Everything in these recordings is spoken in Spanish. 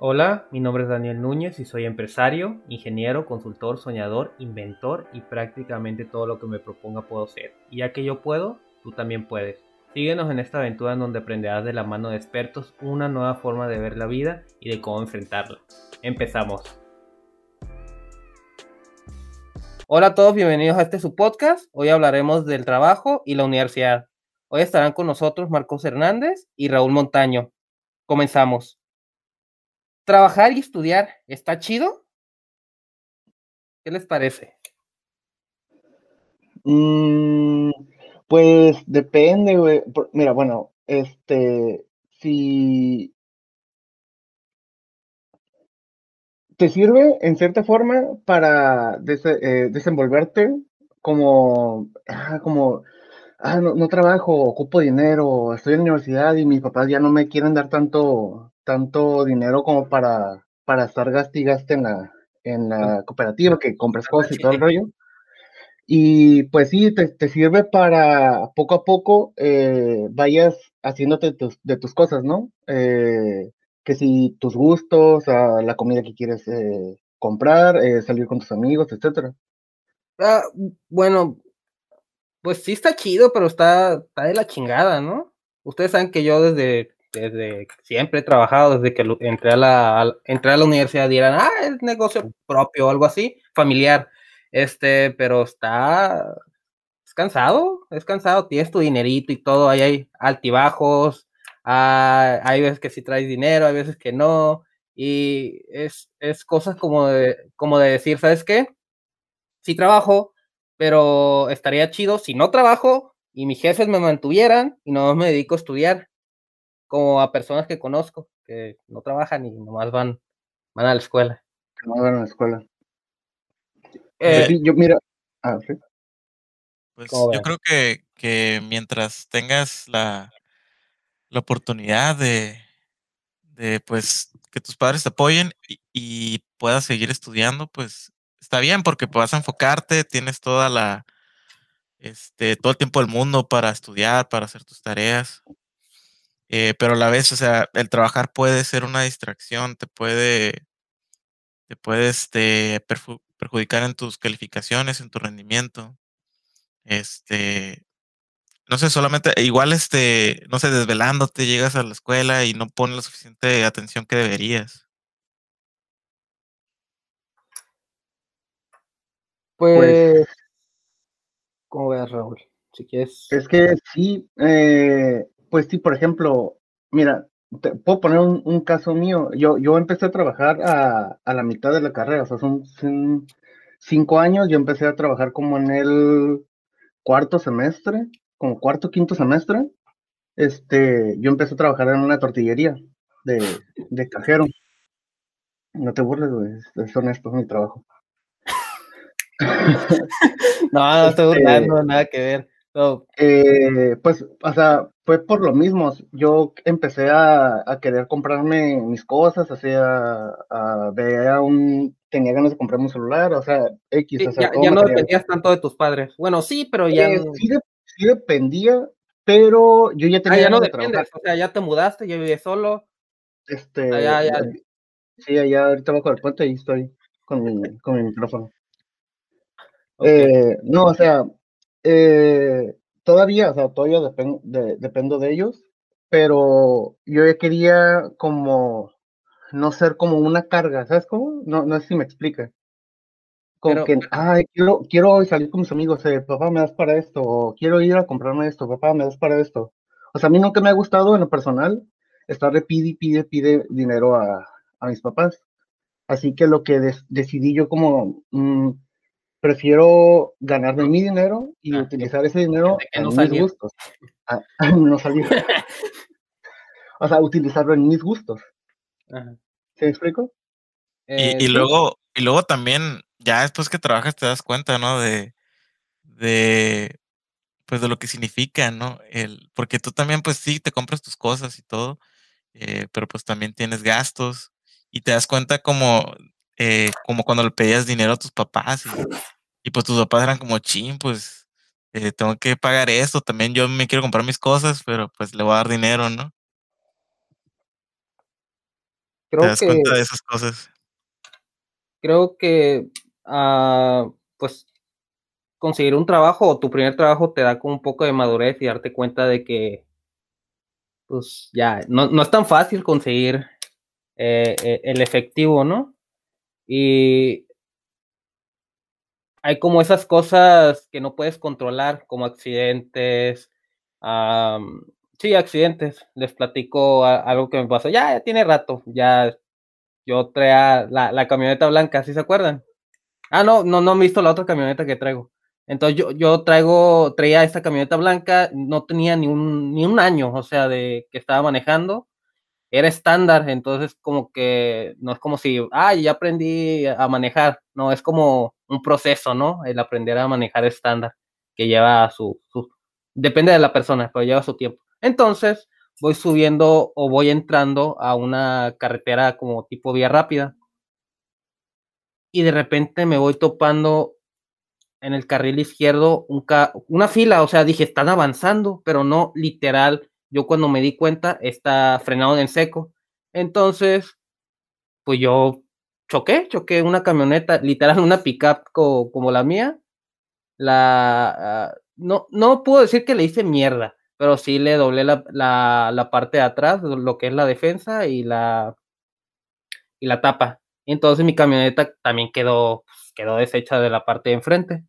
Hola, mi nombre es Daniel Núñez y soy empresario, ingeniero, consultor, soñador, inventor y prácticamente todo lo que me proponga puedo ser. Y ya que yo puedo, tú también puedes. Síguenos en esta aventura en donde aprenderás de la mano de expertos una nueva forma de ver la vida y de cómo enfrentarla. Empezamos. Hola a todos, bienvenidos a este su podcast. Hoy hablaremos del trabajo y la universidad. Hoy estarán con nosotros Marcos Hernández y Raúl Montaño. Comenzamos. ¿Trabajar y estudiar está chido? ¿Qué les parece? Mm, pues depende, güey. Mira, bueno, este, si te sirve en cierta forma para eh, desenvolverte como, ah, como, ah, no, trabajo, ocupo dinero, estoy en universidad y mis papás ya no me quieren dar tanto, tanto dinero como para, para estar gaste y gaste en la, en la cooperativa, que compres cosas y todo el rollo. Y pues sí, te, sirve para poco a poco eh, vayas haciéndote de tus cosas, ¿no? Eh, que si tus gustos, la comida que quieres eh, comprar, salir con tus amigos, etcétera. Ah, bueno, pues sí está chido, pero está, está de la chingada, ¿no? Ustedes saben que yo desde desde siempre he trabajado, desde que entré a la, entré a la universidad dirán, ah, es negocio propio o algo así, familiar. Este, pero está, es cansado, es cansado, tienes tu dinerito y todo, ahí hay altibajos, ah, hay veces que sí traes dinero, hay veces que no, y es, es cosas como de, como de decir, ¿sabes qué? Sí trabajo, pero estaría chido si no trabajo y mis jefes me mantuvieran y no me dedico a estudiar como a personas que conozco, que no trabajan y nomás van, van a la escuela. No van a la escuela. Eh, yo mira, ah, Pues yo creo que, que mientras tengas la, la oportunidad de, de, pues, que tus padres te apoyen y, y, puedas seguir estudiando, pues está bien porque vas a enfocarte, tienes toda la, este, todo el tiempo del mundo para estudiar, para hacer tus tareas. Eh, pero a la vez, o sea, el trabajar puede ser una distracción, te puede, te puede este, perjudicar en tus calificaciones, en tu rendimiento. Este, no sé, solamente, igual, este, no sé, desvelándote, llegas a la escuela y no pones la suficiente atención que deberías. Pues, pues ¿cómo ves, Raúl? Si quieres. Es que sí, eh, pues sí, por ejemplo, mira, te puedo poner un, caso mío. Yo, yo empecé a trabajar a, a, la mitad de la carrera, o sea, son, cinco años. Yo empecé a trabajar como en el cuarto semestre, como cuarto, quinto semestre. Este, yo empecé a trabajar en una tortillería de, de cajero. No te burles, güey, es honesto, es mi trabajo. no, no estoy burlando, este, nada que ver. Eh, pues, o sea, fue por lo mismo. Yo empecé a, querer comprarme mis cosas, hacía, a, veía un, tenía ganas de comprarme un celular, o sea, X. ya, no dependías tanto de tus padres. Bueno, sí, pero ya. Eh, sí, dependía, pero yo ya ah, tenía. Ah, ya no dependes, o sea, ya te mudaste, ya vives solo. Este. Ah, ya, Sí, allá ahorita bajo el puente y estoy con mi, con mi micrófono. Eh, no, o sea, eh, todavía, o sea, todavía dependo de ellos, pero yo ya quería como no ser como una carga, ¿sabes cómo? No, no sé si me explica. Como que, ay, quiero, quiero salir con mis amigos, eh, papá, me das para esto, o quiero ir a comprarme esto, papá, me das para esto. O sea, a mí nunca me ha gustado en lo personal estar de pide, pide, pide dinero a, a mis papás. Así que lo que decidí yo como, mm, prefiero ganarme mi dinero y ah, utilizar ese dinero en mis gustos. Ah, no salir. o sea, utilizarlo en mis gustos. ¿Se me explico? y, eh, luego, y luego también, ya después que trabajas te das cuenta, ¿no? De, de, pues de lo que significa, ¿no? El, porque tú también, pues sí, te compras tus cosas y todo, eh, pero pues también tienes gastos y te das cuenta como eh, como cuando le pedías dinero a tus papás y, pues tus papás eran como, ching, pues eh, tengo que pagar esto, también yo me quiero comprar mis cosas, pero pues le voy a dar dinero, ¿no? Creo te das cuenta de esas cosas. Creo que, uh, pues, conseguir un trabajo o tu primer trabajo te da como un poco de madurez y darte cuenta de que, pues, ya, no, no es tan fácil conseguir eh, el efectivo, ¿no? Y hay como esas cosas que no puedes controlar, como accidentes, sí, accidentes. Les platico algo que me pasó. Ya, ya tiene rato. Ya yo traía la, la, camioneta blanca, ¿sí se acuerdan? Ah, no, no, no visto la otra camioneta que traigo. Entonces yo, yo traigo, traía esta camioneta blanca, no tenía ni un, ni un año, o sea, de que estaba manejando era estándar, entonces como que no es como si, ah, ya aprendí a manejar, no, es como un proceso, ¿no? El aprender a manejar estándar, que lleva su, su, depende de la persona, pero lleva su tiempo. Entonces voy subiendo o voy entrando a una carretera como tipo vía rápida y de repente me voy topando en el carril izquierdo un una fila, o sea, dije, están avanzando, pero no literal yo cuando me di cuenta está frenado en seco. Entonces, pues yo choqué, choqué una camioneta, literal una pickup como la mía. La, uh, no, no puedo decir que le hice mierda, pero sí le doblé la, la, la, parte de atrás, lo que es la defensa y la, y la tapa. Entonces mi camioneta también quedó, quedó deshecha de la parte de enfrente.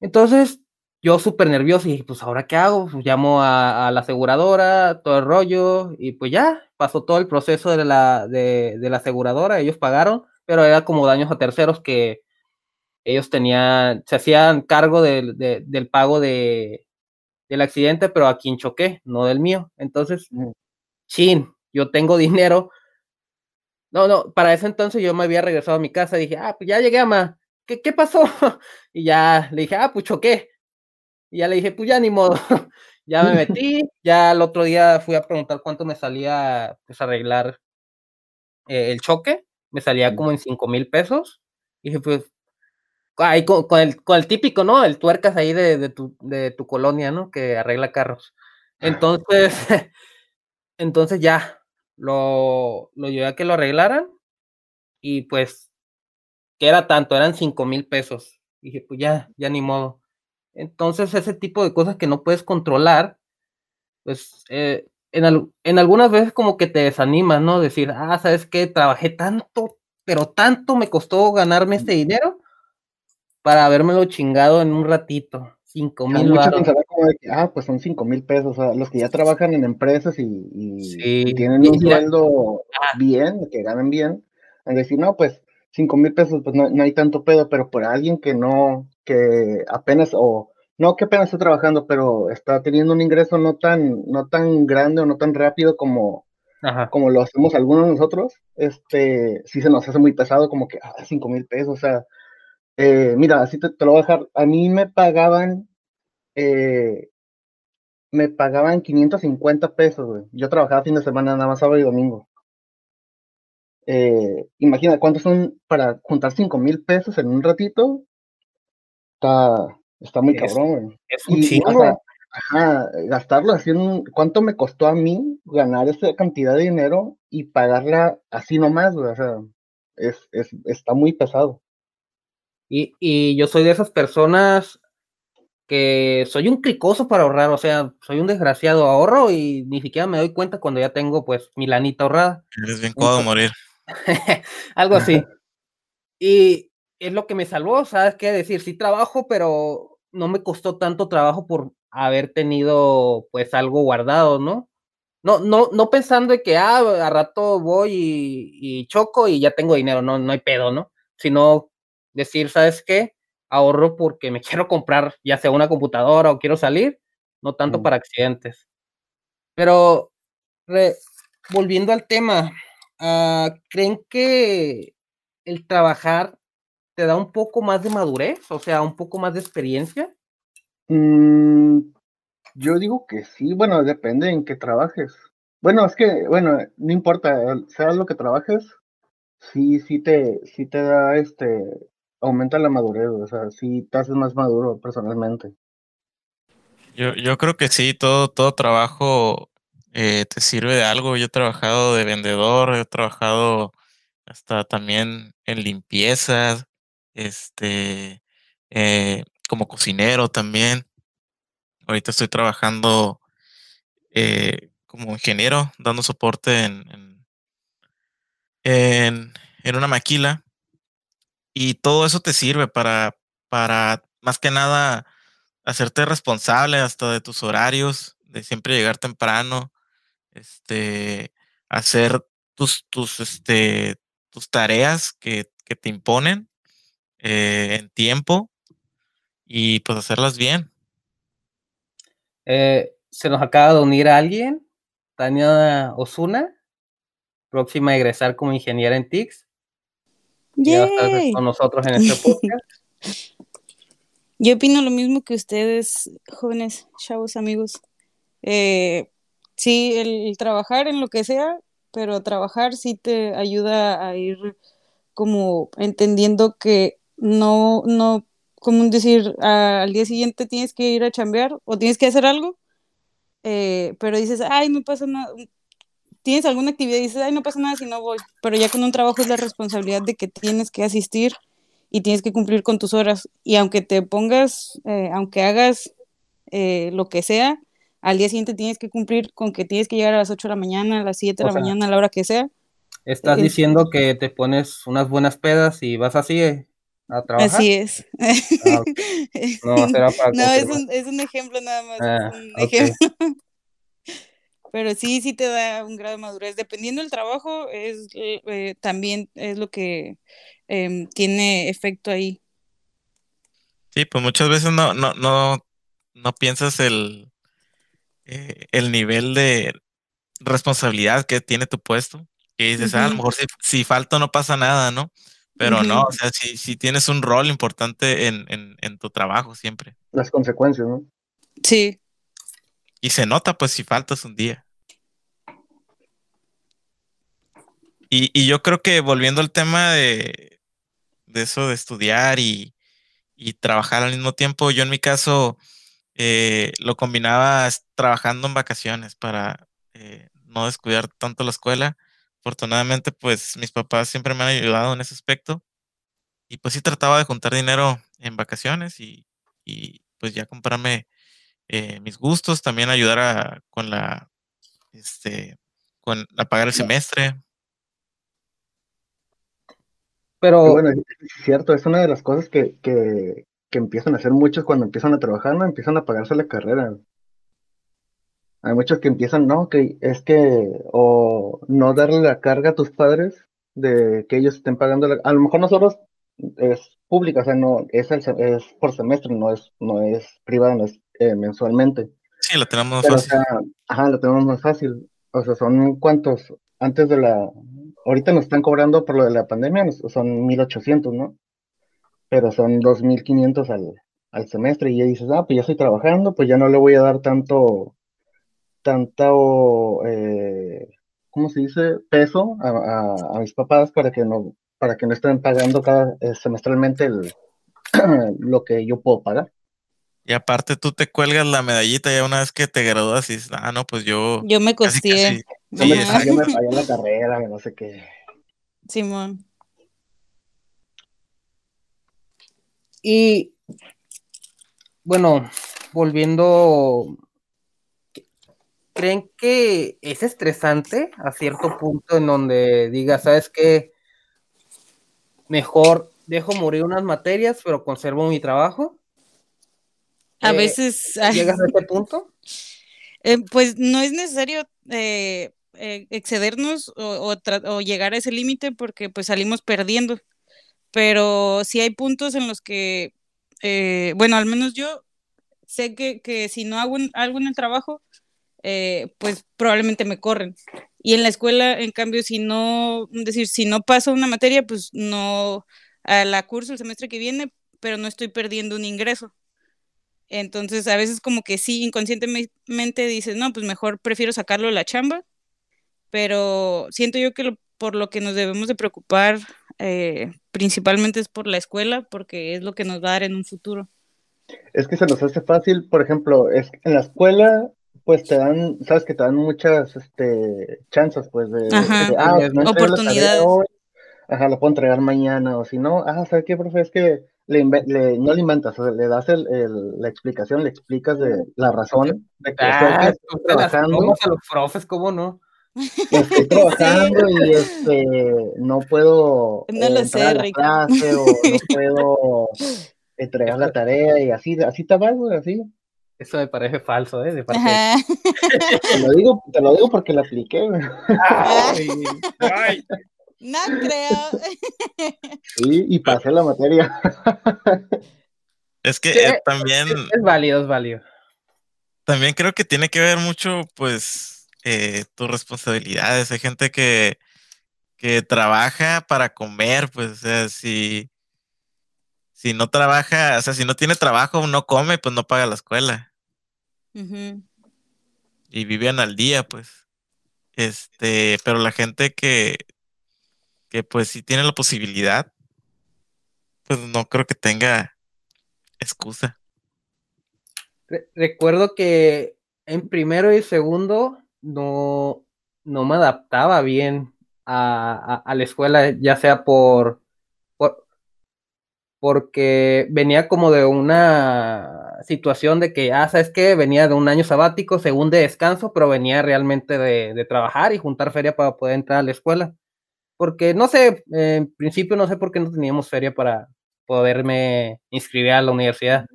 Entonces, yo súper nervioso y dije, pues ahora qué hago, pues, llamo a, a, la aseguradora, todo el rollo, y pues ya, pasó todo el proceso de la, de, de, la aseguradora, ellos pagaron, pero era como daños a terceros que ellos tenían, se hacían cargo de, de, del pago de, del accidente, pero a quien choqué, no del mío. Entonces, mm. chin, yo tengo dinero. No, no, para ese entonces yo me había regresado a mi casa y dije, ah, pues ya llegué, ama. ¿Qué, qué pasó? y ya le dije, ah, pues choqué y ya le dije, pues ya ni modo. ya me metí, ya el otro día fui a preguntar cuánto me salía pues arreglar eh, el choque, me salía como en cinco mil pesos. Y dije, pues, ahí con, con, el, con el típico, ¿no? El tuercas ahí de, de, tu, de tu colonia, ¿no? Que arregla carros. Entonces, entonces ya, lo, lo llevé a que lo arreglaran y pues, que era tanto, eran cinco mil pesos. Y dije, pues ya, ya ni modo. Entonces, ese tipo de cosas que no puedes controlar, pues eh, en, al, en, algunas veces como que te desanima, ¿no? Decir, ah, ¿sabes qué? Trabajé tanto, pero tanto me costó ganarme este dinero para habérmelo chingado en un ratito. Cinco mil ah, pues son cinco mil pesos. O sea, los que ya trabajan en empresas y, y, sí. y tienen un sueldo ah. bien, que ganan bien, a decir, no, pues cinco mil pesos, pues no, no, hay tanto pedo, pero por alguien que no, que apenas, o no que apenas está trabajando, pero está teniendo un ingreso no tan, no tan grande o no tan rápido como, como lo hacemos algunos de nosotros, este, sí se nos hace muy pesado, como que, ah, cinco mil pesos, o sea, eh, mira, así te, te, lo voy a dejar, a mí me pagaban, eh, me pagaban 550 pesos, güey. Yo trabajaba fin de semana, nada más sábado y domingo. Eh, imagina cuántos son para juntar cinco mil pesos en un ratito, está, está muy es, cabrón, Es un chingo. ajá, gastarlo así en, ¿cuánto me costó a mí ganar esa cantidad de dinero y pagarla así nomás, güey? O sea, es, es, está muy pesado. Y, y yo soy de esas personas que soy un cricoso para ahorrar, o sea, soy un desgraciado, ahorro y ni siquiera me doy cuenta cuando ya tengo pues mi lanita ahorrada. Eres bien cómodo morir. Algo así. y, es lo que me salvó, ¿sabes qué decir? Sí trabajo, pero no me costó tanto trabajo por haber tenido pues algo guardado, ¿no? No, no, no pensando en que, ah, a rato voy y, y choco y ya tengo dinero, no, no hay pedo, ¿no? Sino decir, ¿sabes qué? Ahorro porque me quiero comprar ya sea una computadora o quiero salir, no tanto mm. para accidentes. Pero, re, volviendo al tema, uh, ¿creen que el trabajar te da un poco más de madurez, o sea, un poco más de experiencia? Mm, yo digo que sí, bueno, depende en qué trabajes. Bueno, es que, bueno, no importa, sea lo que trabajes, sí, sí te, sí te da, este, aumenta la madurez, o sea, sí te haces más maduro personalmente. Yo, yo creo que sí, todo, todo trabajo eh, te sirve de algo. Yo he trabajado de vendedor, he trabajado hasta también en limpieza, este, eh, como cocinero también. Ahorita estoy trabajando eh, como ingeniero, dando soporte en, en, en, una maquila. Y todo eso te sirve para, para, más que nada, hacerte responsable hasta de tus horarios, de siempre llegar temprano, este, hacer tus, tus, este, tus tareas que, que te imponen eh, en tiempo y pues hacerlas bien. Eh, se nos acaba de unir a alguien, Tania Osuna, próxima a egresar como ingeniera en TICS. Ya estar con nosotros en este podcast. Yo opino lo mismo que ustedes, jóvenes, chavos, amigos. Eh, sí, el, trabajar en lo que sea, pero trabajar sí te ayuda a ir como entendiendo que no, no, como decir, al día siguiente tienes que ir a chambear o tienes que hacer algo, eh, pero dices, ay, no pasa nada, tienes alguna actividad y dices, ay, no pasa nada si no voy, pero ya con un trabajo es la responsabilidad de que tienes que asistir y tienes que cumplir con tus horas. Y aunque te pongas, eh, aunque hagas eh, lo que sea, al día siguiente tienes que cumplir con que tienes que llegar a las 8 de la mañana, a las 7 de la mañana, a la hora que sea. Estás diciendo que te pones unas buenas pedas y vas así eh, a trabajar. Así es. Ah, no, será para no es, un, es un, ejemplo nada más. Ah, un ejemplo. Pero sí, sí te da un grado de madurez. Dependiendo del trabajo, es también es lo que Em, tiene efecto ahí. Sí, pues muchas veces no, no, no, no piensas el, eh, el nivel de responsabilidad que tiene tu puesto. Que dices, ah, a lo mejor si, si, falto no pasa nada, ¿no? Pero no, o sea, si, si tienes un rol importante en, en, en, tu trabajo siempre. Las consecuencias, ¿no? Sí. Y se nota, pues, si faltas un día. Y, y yo creo que volviendo al tema de, de eso de estudiar y, trabajar al mismo tiempo. Yo en mi caso eh, lo combinaba trabajando en vacaciones para eh, no descuidar tanto la escuela. Afortunadamente, pues mis papás siempre me han ayudado en ese aspecto. Y pues sí trataba de juntar dinero en vacaciones y, pues ya comprarme eh, mis gustos, también ayudar a, con la, este, con a pagar el semestre. Pero bueno, es cierto, es una de las cosas que, que, que empiezan a hacer muchos cuando empiezan a trabajar, no empiezan a pagarse la carrera. Hay muchos que empiezan, no, que es que, o no darle la carga a tus padres de que ellos estén pagando, a lo mejor nosotros es pública, o sea, no, es, es por semestre, no es, no es privada, no es eh, mensualmente. Sí, lo tenemos más fácil. ajá, lo tenemos más fácil. O sea, son cuántos, antes de la, ahorita nos están cobrando por lo de la pandemia, son 1800, ¿no? Pero son 2500 al, al semestre y ya dices, ah, pues ya estoy trabajando, pues ya no le voy a dar tanto, tanto, eh, ¿cómo se dice? Peso a, mis papás para que no, para que no estén pagando cada eh, semestralmente el, lo que yo puedo pagar. Y aparte tú te cuelgas la medallita ya una vez que te gradúas y dices, ah, no, pues yo... Yo me costé. yo, me, fallé la carrera, no sé qué. Simón. Y bueno, volviendo, ¿creen que es estresante a cierto punto en donde diga, sabes qué? Mejor dejo morir unas materias, pero conservo mi trabajo. A eh, veces... ¿Llegas a este punto? Eh, pues no es necesario eh, excedernos o, llegar a ese límite porque pues salimos perdiendo. Pero sí hay puntos en los que, bueno, al menos yo sé que, si no hago algo en el trabajo, pues probablemente me corren. Y en la escuela, en cambio, si no, decir, si no paso una materia, pues no, a la curso el semestre que viene, pero no estoy perdiendo un ingreso. Entonces, a veces como que sí, inconscientemente dices, no, pues mejor prefiero sacarlo de la chamba, pero siento yo que por lo que nos debemos de preocupar eh, principalmente es por la escuela, porque es lo que nos va a dar en un futuro. Es que se nos hace fácil, por ejemplo, es en la escuela pues te dan, sabes que te dan muchas este, chances, pues, de, ah, no oportunidades. Hoy, ajá, lo puedo entregar mañana, o si no, ah, ¿sabes qué, profe? Es que le, no le inventas, le das el, la explicación, le explicas de la razón de que ah, trabajando. a los profes, ¿cómo no? Estoy trabajando y este, no puedo no lo sé, la clase o no puedo entregar la tarea y así, así te vas, así. Eso me parece falso, ¿eh? De parte te, lo digo, te lo digo porque lo apliqué. No creo. Sí, y pasé la materia. Es que eh, también. Es, válido, es válido. También creo que tiene que ver mucho, pues, eh, tus responsabilidades. Hay gente que, que trabaja para comer, pues, o sea, si, si no trabaja, o sea, si no tiene trabajo, no come, pues no paga la escuela. Y viven al día, pues. Este, pero la gente que, que pues si tiene la posibilidad, pues no creo que tenga excusa. recuerdo que en primero y segundo no, no me adaptaba bien a, la escuela, ya sea por, por, porque venía como de una situación de que, ah, sabes que venía de un año sabático, según de descanso, pero venía realmente de, de trabajar y juntar feria para poder entrar a la escuela porque no sé, en principio no sé por qué no teníamos feria para poderme inscribir a la universidad.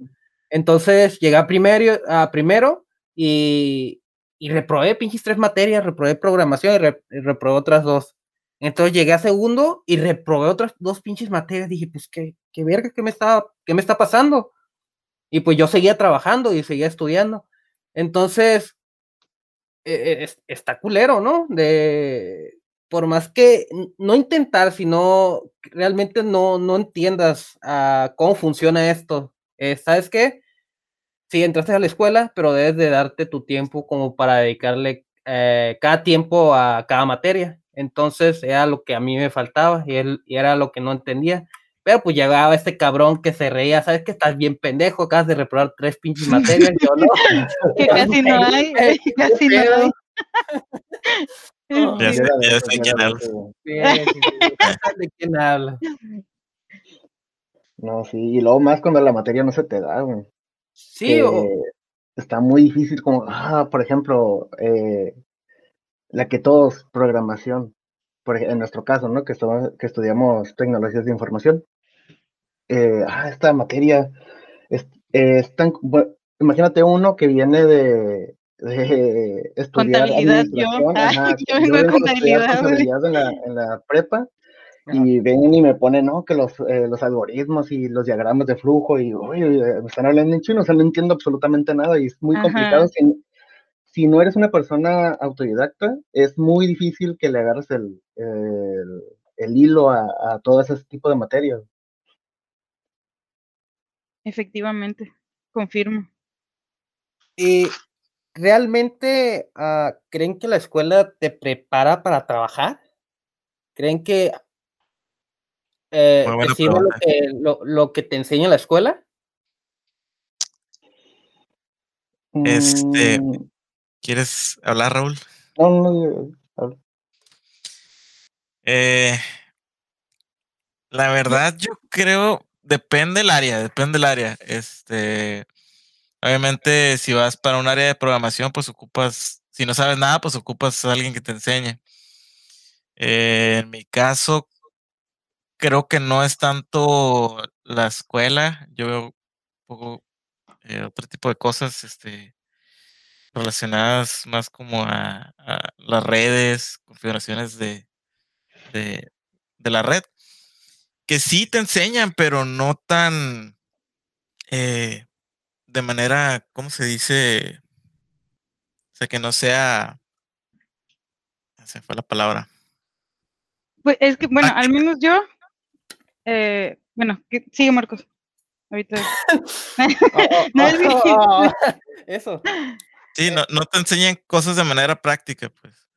Entonces llegué a primero, a primero y, y reprobé pinches tres materias, reprobé programación y, reprobé otras dos. Entonces llegué a segundo y reprobé otras dos pinches materias. Dije, pues qué, qué verga, ¿qué me, está, qué me está pasando? Y pues yo seguía trabajando y seguía estudiando. Entonces, e, e, está culero, ¿no? De, por más que no intentar, sino realmente no, no entiendas uh, cómo funciona esto. Eh, ¿Sabes qué? Sí, entraste a la escuela, pero debes de darte tu tiempo como para dedicarle eh, cada tiempo a cada materia. Entonces era lo que a mí me faltaba y era lo que no entendía. Pero pues llegaba este cabrón que se reía, ¿sabes que estás bien pendejo? Acabas de reprobar tres pinches materias, yo no. que casi no hay, casi no hay. ya, sé, ya sé quién habla. ¿De quién habla? No, sí, y luego más cuando la materia no se te da, güey. Sí, o... Está muy difícil, como, ah, por ejemplo, eh, la que todos, programación, por, en nuestro caso, ¿no? Que, que estudiamos tecnologías de información. Eh, ah, esta materia es, es tan, bueno, imagínate uno que viene de, de estudiar contabilidad yo, yo vengo de contabilidad, en, la, en la prepa y ven y me ponen, no, que los, eh, los algoritmos y los diagramas de flujo y, uy, me están hablando en chino, o sea, no entiendo absolutamente nada y es muy complicado. Si, si, no eres una persona autodidacta, es muy difícil que le agarres el, el, el hilo a, a todo ese tipo de materias. Efectivamente, confirmo. Y ¿realmente uh, creen que la escuela te prepara para trabajar? ¿Creen que eh, te sirve lo que, lo, lo que, te enseña la escuela? Este, mm. ¿Quieres hablar, Raúl? No, no, no. Eh, la verdad, yo creo, depende del área, depende del área. Este, Obviamente, si vas para un área de programación, pues ocupas, si no sabes nada, pues ocupas a alguien que te enseñe. Eh, en mi caso, creo que no es tanto la escuela, yo veo un poco eh, otro tipo de cosas este, relacionadas más como a, las redes, configuraciones de, de, la red, que sí te enseñan, pero no tan... Eh, de manera, ¿cómo se dice? O sea, que no sea... Se fue la palabra. Pues es que, bueno, al menos yo, eh, bueno, sigue Marcos. Ahorita. no es oh, Eso. Sí, no, no te enseñan cosas de manera práctica, pues.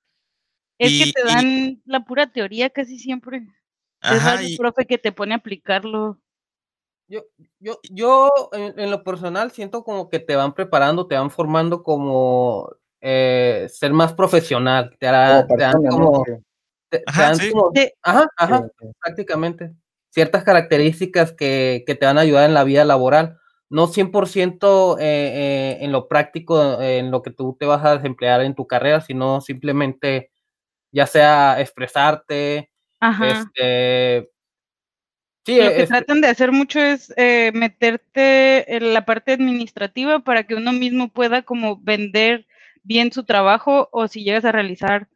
Es que te dan la pura teoría casi siempre. es el profe que te pone a aplicarlo. Yo, yo, yo en, lo personal siento como que te van preparando, te van formando como eh, ser más profesional, te hará, como, ajá, ajá, prácticamente, ciertas características que, que, te van a ayudar en la vida laboral, no 100% eh, eh, en lo práctico, en lo que tú te vas a desemplear en tu carrera, sino simplemente ya sea expresarte, este, Sí, lo que tratan de hacer mucho es eh, meterte en la parte administrativa para que uno mismo pueda como vender bien su trabajo o si llegas a realizar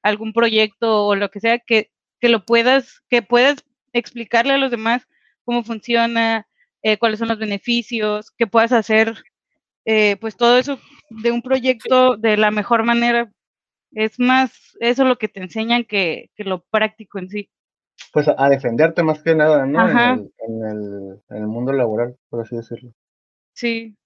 algún proyecto o lo que sea, que, que lo puedas, que puedas explicarle a los demás cómo funciona, eh, cuáles son los beneficios, que puedas hacer eh, pues todo eso de un proyecto de la mejor manera. Es más eso lo que te enseñan que, que lo práctico en sí pues a defenderte más que nada, ¿no? En el, en, el, en el, mundo laboral, por así decirlo. Sí.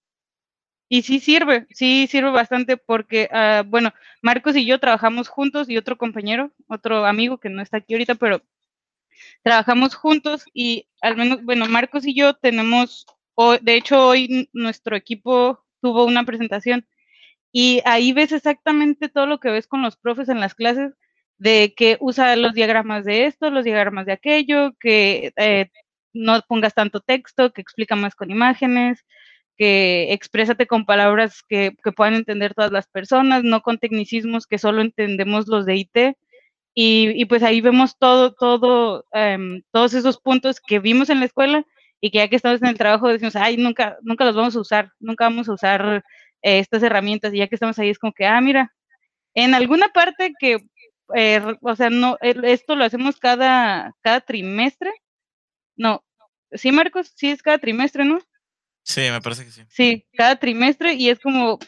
Y sí sirve, sí sirve bastante porque, uh, bueno, Marcos y yo trabajamos juntos y otro compañero, otro amigo que no está aquí ahorita, pero trabajamos juntos y al menos, bueno, Marcos y yo tenemos, de hecho hoy nuestro equipo tuvo una presentación y ahí ves exactamente todo lo que ves con los profes en las clases de que usa los diagramas de esto, los diagramas de aquello, que eh, no pongas tanto texto, que explica más con imágenes, que exprésate con palabras que, puedan entender todas las personas, no con tecnicismos que solo entendemos los de IT. Y, pues ahí vemos todo, todo, em, todos esos puntos que vimos en la escuela y que ya que estamos en el trabajo decimos, ay, nunca, nunca los vamos a usar, nunca vamos a usar eh, estas herramientas y ya que estamos ahí es como que, ah, mira, en alguna parte que eh, o sea, no, esto lo hacemos cada, cada trimestre. No, sí, Marcos, sí es cada trimestre, ¿no? Sí, me parece que sí. Sí, cada trimestre y es como,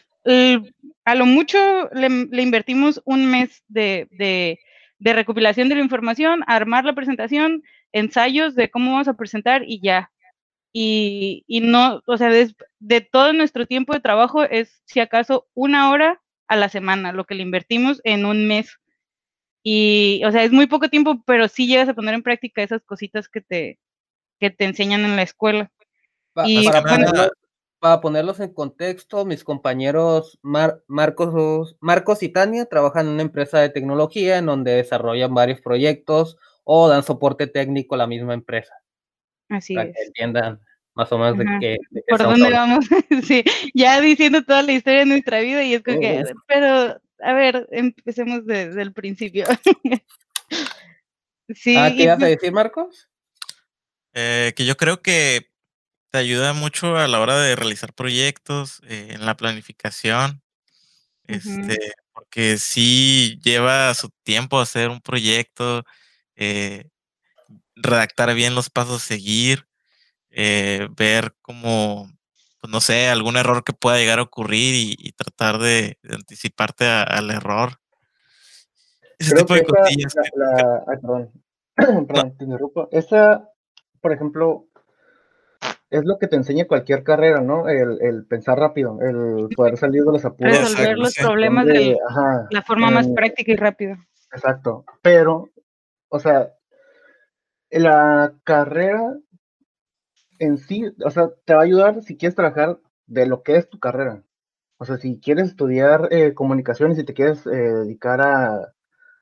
a lo mucho le, invertimos un mes de, de, de, recopilación de la información, armar la presentación, ensayos de cómo vamos a presentar y ya. Y, y no, o sea, de, de todo nuestro tiempo de trabajo es si acaso una hora a la semana, lo que le invertimos en un mes y, o sea, es muy poco tiempo, pero sí llegas a poner en práctica esas cositas que te, que te enseñan en la escuela. y, para, ponerlos, en contexto, mis compañeros Marcos, Marcos y Tania trabajan en una empresa de tecnología en donde desarrollan varios proyectos o dan soporte técnico a la misma empresa. Así para que entiendan más o menos de qué. ¿Por dónde vamos? sí, ya diciendo toda la historia de nuestra vida y es como que, pero a ver, empecemos desde el principio. sí, ah, ¿Qué ibas a decir, Marcos? Eh, que yo creo que te ayuda mucho a la hora de realizar proyectos, eh, en la planificación, este, porque sí lleva su tiempo hacer un proyecto, eh, redactar bien los pasos a seguir, ver cómo pues no sé, algún error que pueda llegar a ocurrir y, tratar de, anticiparte al error. Ese tipo de cosillas. La, perdón, perdón, te interrumpo. Esa, por ejemplo, es lo que te enseña cualquier carrera, ¿no? El, pensar rápido, el poder salir de los apuros. Resolver los problemas de la forma más práctica y rápida. Exacto. Pero, o sea, la carrera en sí, o sea, te va a ayudar si quieres trabajar de lo que es tu carrera. O sea, si quieres estudiar eh, comunicaciones y te quieres eh, dedicar a,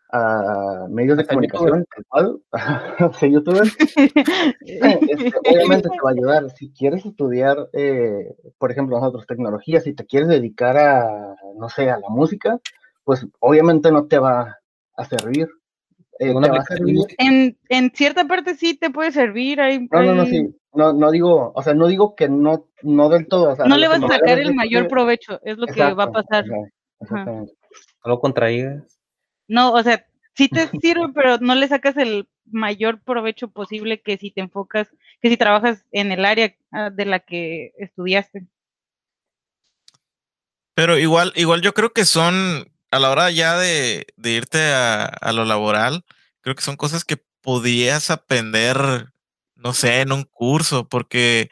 a, medios de comunicación, tal cual, ser youtuber, este, obviamente te va a ayudar. Si quieres estudiar, eh, por ejemplo, nosotros tecnologías, si te quieres dedicar a, no sé, a la música, pues obviamente no te va a servir. Eh, en, en, cierta parte sí te puede servir. Hay, no, no, no, sí. No, no digo, o sea, no digo que no, no del todo. no le vas a sacar el mayor provecho, es lo que va a pasar. No lo contraígas. No, o sea, sí te sirve, pero no le sacas el mayor provecho posible que si te enfocas, que si trabajas en el área ah, de la que estudiaste. Pero igual, igual yo creo que son a la hora ya de, irte a, lo laboral, creo que son cosas que podías aprender, no sé, en un curso, porque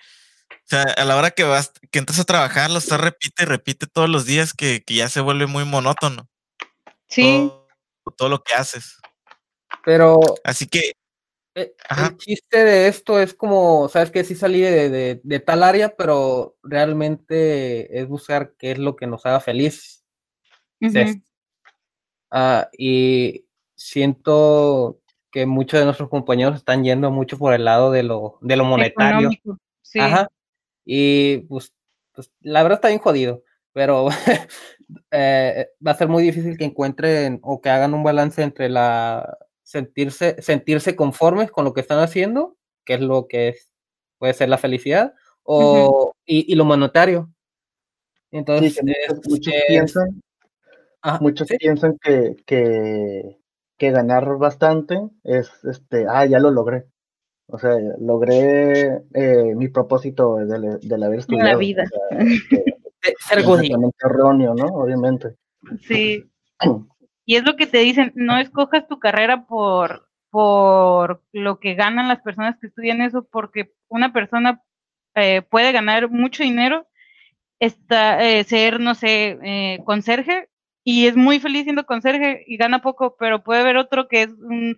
o sea, a la hora que vas, que entras a trabajar, lo estás repite y repite todos los días que, ya se vuelve muy monótono. Sí. Todo, lo que haces. Pero. Así que. Eh, el, chiste de esto es como, sabes que sí salí de, de, tal área, pero realmente es buscar qué es lo que nos haga feliz Ah, y siento que muchos de nuestros compañeros están yendo mucho por el lado de lo, de lo monetario. Ajá. Y pues, pues, la verdad está bien jodido, pero eh, va a ser muy difícil que encuentren o que hagan un balance entre la sentirse, sentirse conformes con lo que están haciendo, que es lo que es, puede ser la felicidad, o, y, lo monetario. Entonces, muchos, piensan, muchos piensan que, que, que ganar bastante es, este, ah, ya lo logré. O sea, logré eh, mi propósito del, del haber estudiado. La vida. Ser erróneo, ¿no? Obviamente. Sí. Y es lo que te dicen, no escojas tu carrera por, por lo que ganan las personas que estudian eso, porque una persona eh, puede ganar mucho dinero, está, eh, ser, no sé, eh, conserje, y es muy feliz siendo conserje y gana poco, pero puede haber otro que es un,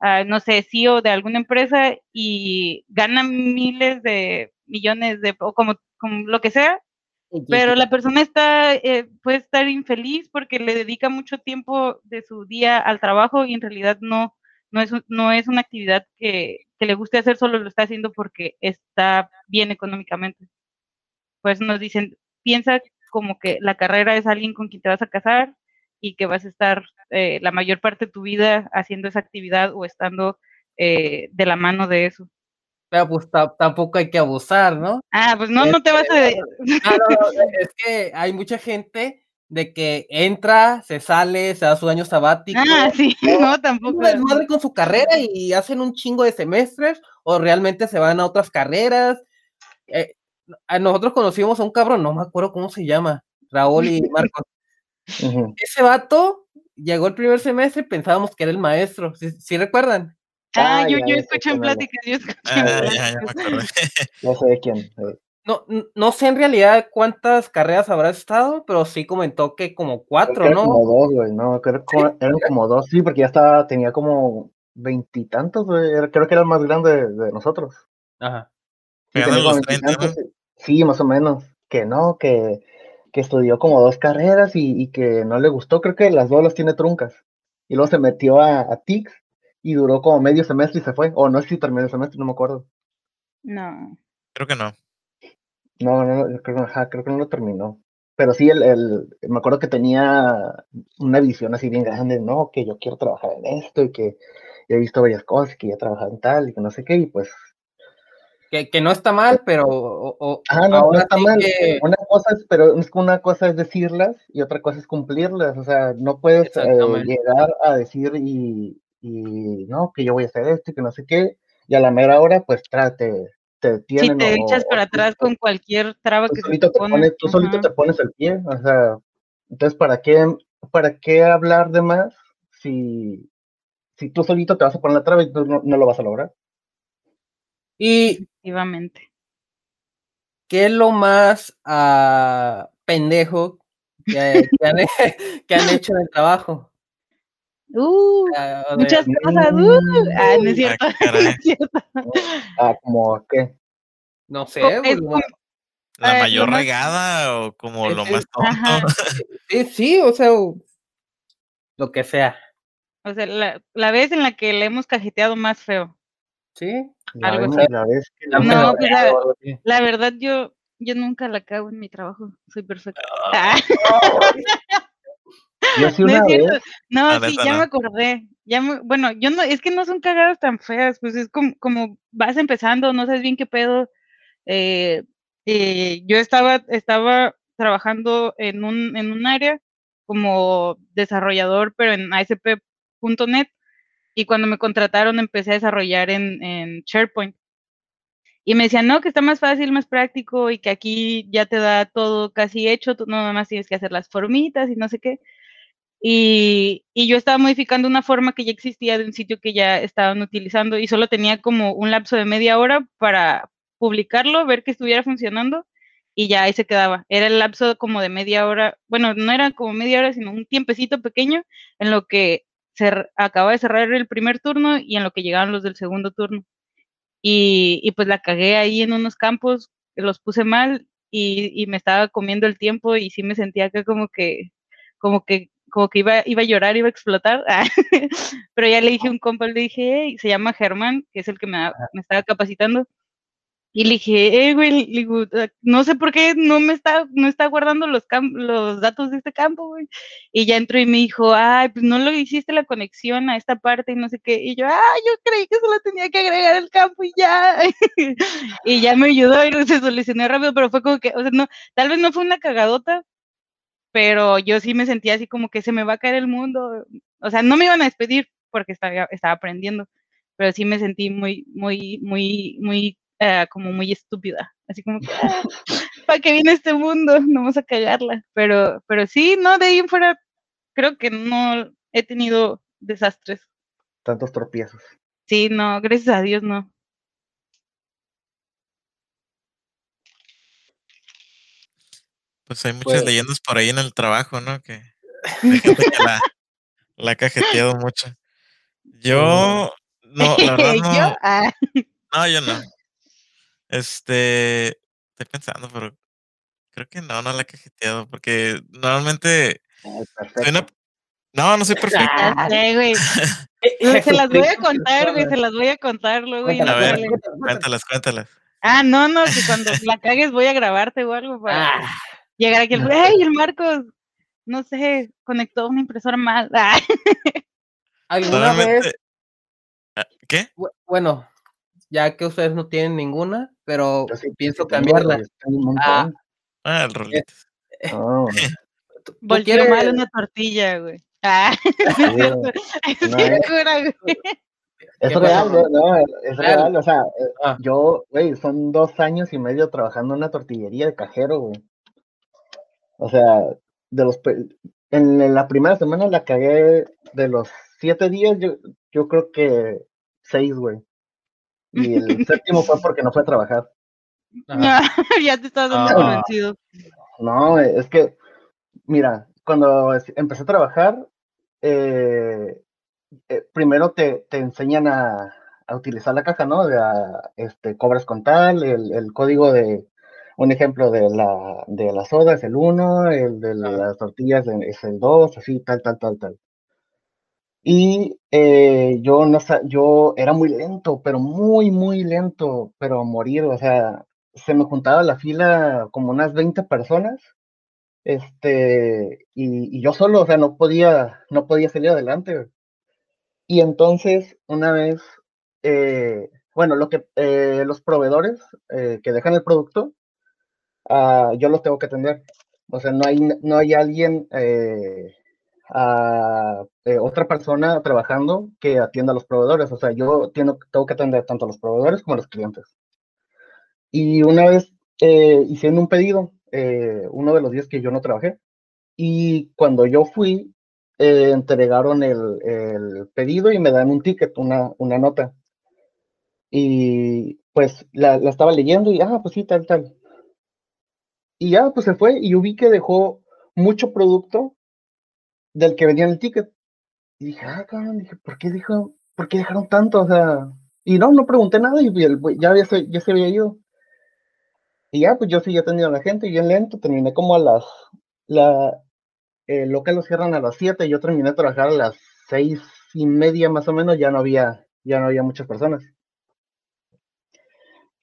ah, no sé, CEO de alguna empresa y gana miles de millones de, o como, como lo que sea, pero la persona está, eh, puede estar infeliz porque le dedica mucho tiempo de su día al trabajo y en realidad no, no, es, no es una actividad que, que le guste hacer, solo lo está haciendo porque está bien económicamente. Pues nos dicen, piensa como que la carrera es alguien con quien te vas a casar y que vas a estar eh, la mayor parte de tu vida haciendo esa actividad o estando eh, de la mano de eso. Pero pues tampoco hay que abusar, ¿no? Ah, pues no, no te vas a... Este, es que hay mucha gente de que entra, se sale, se da su año sabático. Ah, sí, no, tampoco. madre con su carrera y hacen un chingo de semestres o realmente se van a otras carreras. Eh, nosotros conocimos a un cabrón, no me acuerdo cómo se llama, Raúl y Marcos. Ese vato llegó el primer semestre y pensábamos que era el maestro, ¿sí, recuerdan? Ah, yo, yo escuché en pláticas, yo escuché ah, Ya, ya me no sé de quién. No, no sé en realidad cuántas carreras habrá estado, pero sí comentó que como cuatro, ¿no? Como dos, güey, no, creo que eran como dos, sí, porque ya estaba, tenía como veintitantos, güey, creo que era el más grande de, nosotros. Ajá. Sí, más o menos, que no, que, que estudió como dos carreras y, que no le gustó, creo que las dos las tiene truncas. Y luego se metió a, a TICS y duró como medio semestre y se fue. O no sé si terminó el semestre, no me acuerdo. No. Creo que no. No, no, creo, creo que no lo terminó. Pero sí, el, el, me acuerdo que tenía una visión así bien grande, no, que yo quiero trabajar en esto y que he visto varias cosas, que ya he trabajado en tal y que no sé qué, y pues que, que, no está mal, pero ah, no, no, está mal. Una cosa es, pero es que una cosa es decirlas y otra cosa es cumplirlas. O sea, no puedes eh, llegar a decir y, y, no, que yo voy a hacer esto y que no sé qué, y a la mera hora, pues trate, te tienen. Si te echas para atrás con cualquier traba que se te, pone. tú solito te pones el pie, o sea, entonces, ¿para qué, para qué hablar de más si, si tú solito te vas a poner la traba y tú no, lo vas a lograr? Y. Efectivamente. ¿Qué es lo más uh, pendejo que, que, han, que han hecho en el trabajo? Uh, muchas cosas. Uh, ah, no es cierto. Ah, no es cierto. Ah, como qué. No sé. Pues, la eh, mayor regada o como lo más tonto. Sí, sí, o sea, lo que sea. O sea, la, la, vez en la que le hemos cajeteado más feo. Sí. Algo así. La vez que no, pues la, la, verdad, yo, yo nunca la cago en mi trabajo. Soy perfecta. Ah. Yo sí una no, vez. no sí, ya me acordé. Ya bueno, yo no, es que no son cagadas tan feas, pues es como, como vas empezando, no sabes bien qué pedo. Eh, eh, yo estaba, estaba trabajando en un, en un área como desarrollador, pero en ASP.NET, y cuando me contrataron empecé a desarrollar en, en SharePoint. Y me decían, no, que está más fácil, más práctico y que aquí ya te da todo casi hecho, tú nada más tienes que hacer las formitas y no sé qué. Y, yo estaba modificando una forma que ya existía de un sitio que ya estaban utilizando y solo tenía como un lapso de media hora para publicarlo, ver que estuviera funcionando y ya ahí se quedaba. Era el lapso como de media hora, bueno, no era como media hora, sino un tiempecito pequeño en lo que se acababa de cerrar el primer turno y en lo que llegaban los del segundo turno. Y, y pues la cagué ahí en unos campos, los puse mal y, y me estaba comiendo el tiempo y sí me sentía que como que como que como que iba, iba a llorar, iba a explotar, pero ya le dije a un compa, le dije, se llama Germán, que es el que me, me estaba capacitando, y le dije, eh, güey, ah, no sé por qué no me está, no está guardando los, los datos de este campo, güey. Y ya entró y me dijo, ay, pues no lo hiciste la conexión a esta parte y no sé qué. Y yo, ah, yo creí que solo tenía que agregar el campo y ya. y ya me ayudó y se solucionó rápido, pero fue como que, o sea, no, tal vez no fue una cagadota, pero yo sí me sentía así como que se me va a caer el mundo. O sea, no me iban a despedir porque estaba, estaba aprendiendo, pero sí me sentí muy, muy, muy, muy, uh, como muy estúpida. Así como que, ah, ¿para qué viene este mundo? No vamos a cagarla. Pero, pero sí, no, de ahí en fuera, creo que no he tenido desastres. Tantos tropiezos. Sí, no, gracias a Dios no. Pues hay muchas pues leyendas por ahí en el trabajo, ¿no? Que hay gente que la, la ha cajeteado mucho. Yo, no, la verdad no. ¿Yo? Ah. No, yo no. Este, estoy pensando, pero creo que no, no la he cajeteado, porque normalmente soy una... No, no soy perfecto. Ah, sí, güey. se las voy a contar, güey, se las voy a contar luego. A ver, cuéntalas, cuéntalas. Ah, no, no, que cuando la cagues voy a grabarte o algo para... Ah llegar aquí, ¡hey, el Marcos! No sé, conectó una impresora mal. ¿Alguna vez? Ah, ¿Qué? Bueno, ya que ustedes no tienen ninguna, pero pienso cambiarla. Ah, ah, el rolito. Oh. Volvió mal una tortilla, güey. Ah. Es real, no, es real, o sea, eh, ah. yo, güey, son dos años y medio trabajando en una tortillería de cajero, güey. O sea, de los en, la primera semana la cagué de los siete días, yo, yo creo que seis, güey. Y el séptimo fue porque no fue a trabajar. ya te estás dando ah. convencido. No, es que, mira, cuando empecé a trabajar, eh, eh, primero te, te enseñan a, a, utilizar la caja, ¿no? De, este, cobras con tal, el, el código de, un ejemplo de la, de la soda es el 1, el de las tortillas es el 2, así, tal, tal, tal, tal. Y eh, yo, no, yo era muy lento, pero muy, muy lento, pero a morir, o sea, se me juntaba la fila como unas 20 personas, este, y, yo solo, o sea, no podía, no podía salir adelante. Y entonces, una vez, eh, bueno, lo que eh, los proveedores que dejan el producto, Ah, yo los tengo que atender. O sea, no hay, no hay alguien, eh, eh, otra persona trabajando que atienda a los proveedores. O sea, yo tengo, tengo que atender tanto a los proveedores como a los clientes. Y una vez eh, hicieron un pedido, eh, uno de los días que yo no trabajé, y cuando yo fui, entregaron el, el, pedido y me dan un ticket, una, una nota. Y pues la, la, estaba leyendo y, ah, pues sí, tal, tal. Y ya, pues se fue y yo vi que dejó mucho producto del que venía en el ticket. Y dije, ah, cabrón, dije, ¿por qué, dijo, ¿por qué dejaron tanto? O sea, y no, no pregunté nada y ya, ya, se, ya había ido. Y ya, pues yo sí, ya tenido a la gente, bien lento, terminé como a las, la, el local lo cierran a las 7, yo terminé de trabajar a las seis y media más o menos, ya no había, ya no había muchas personas.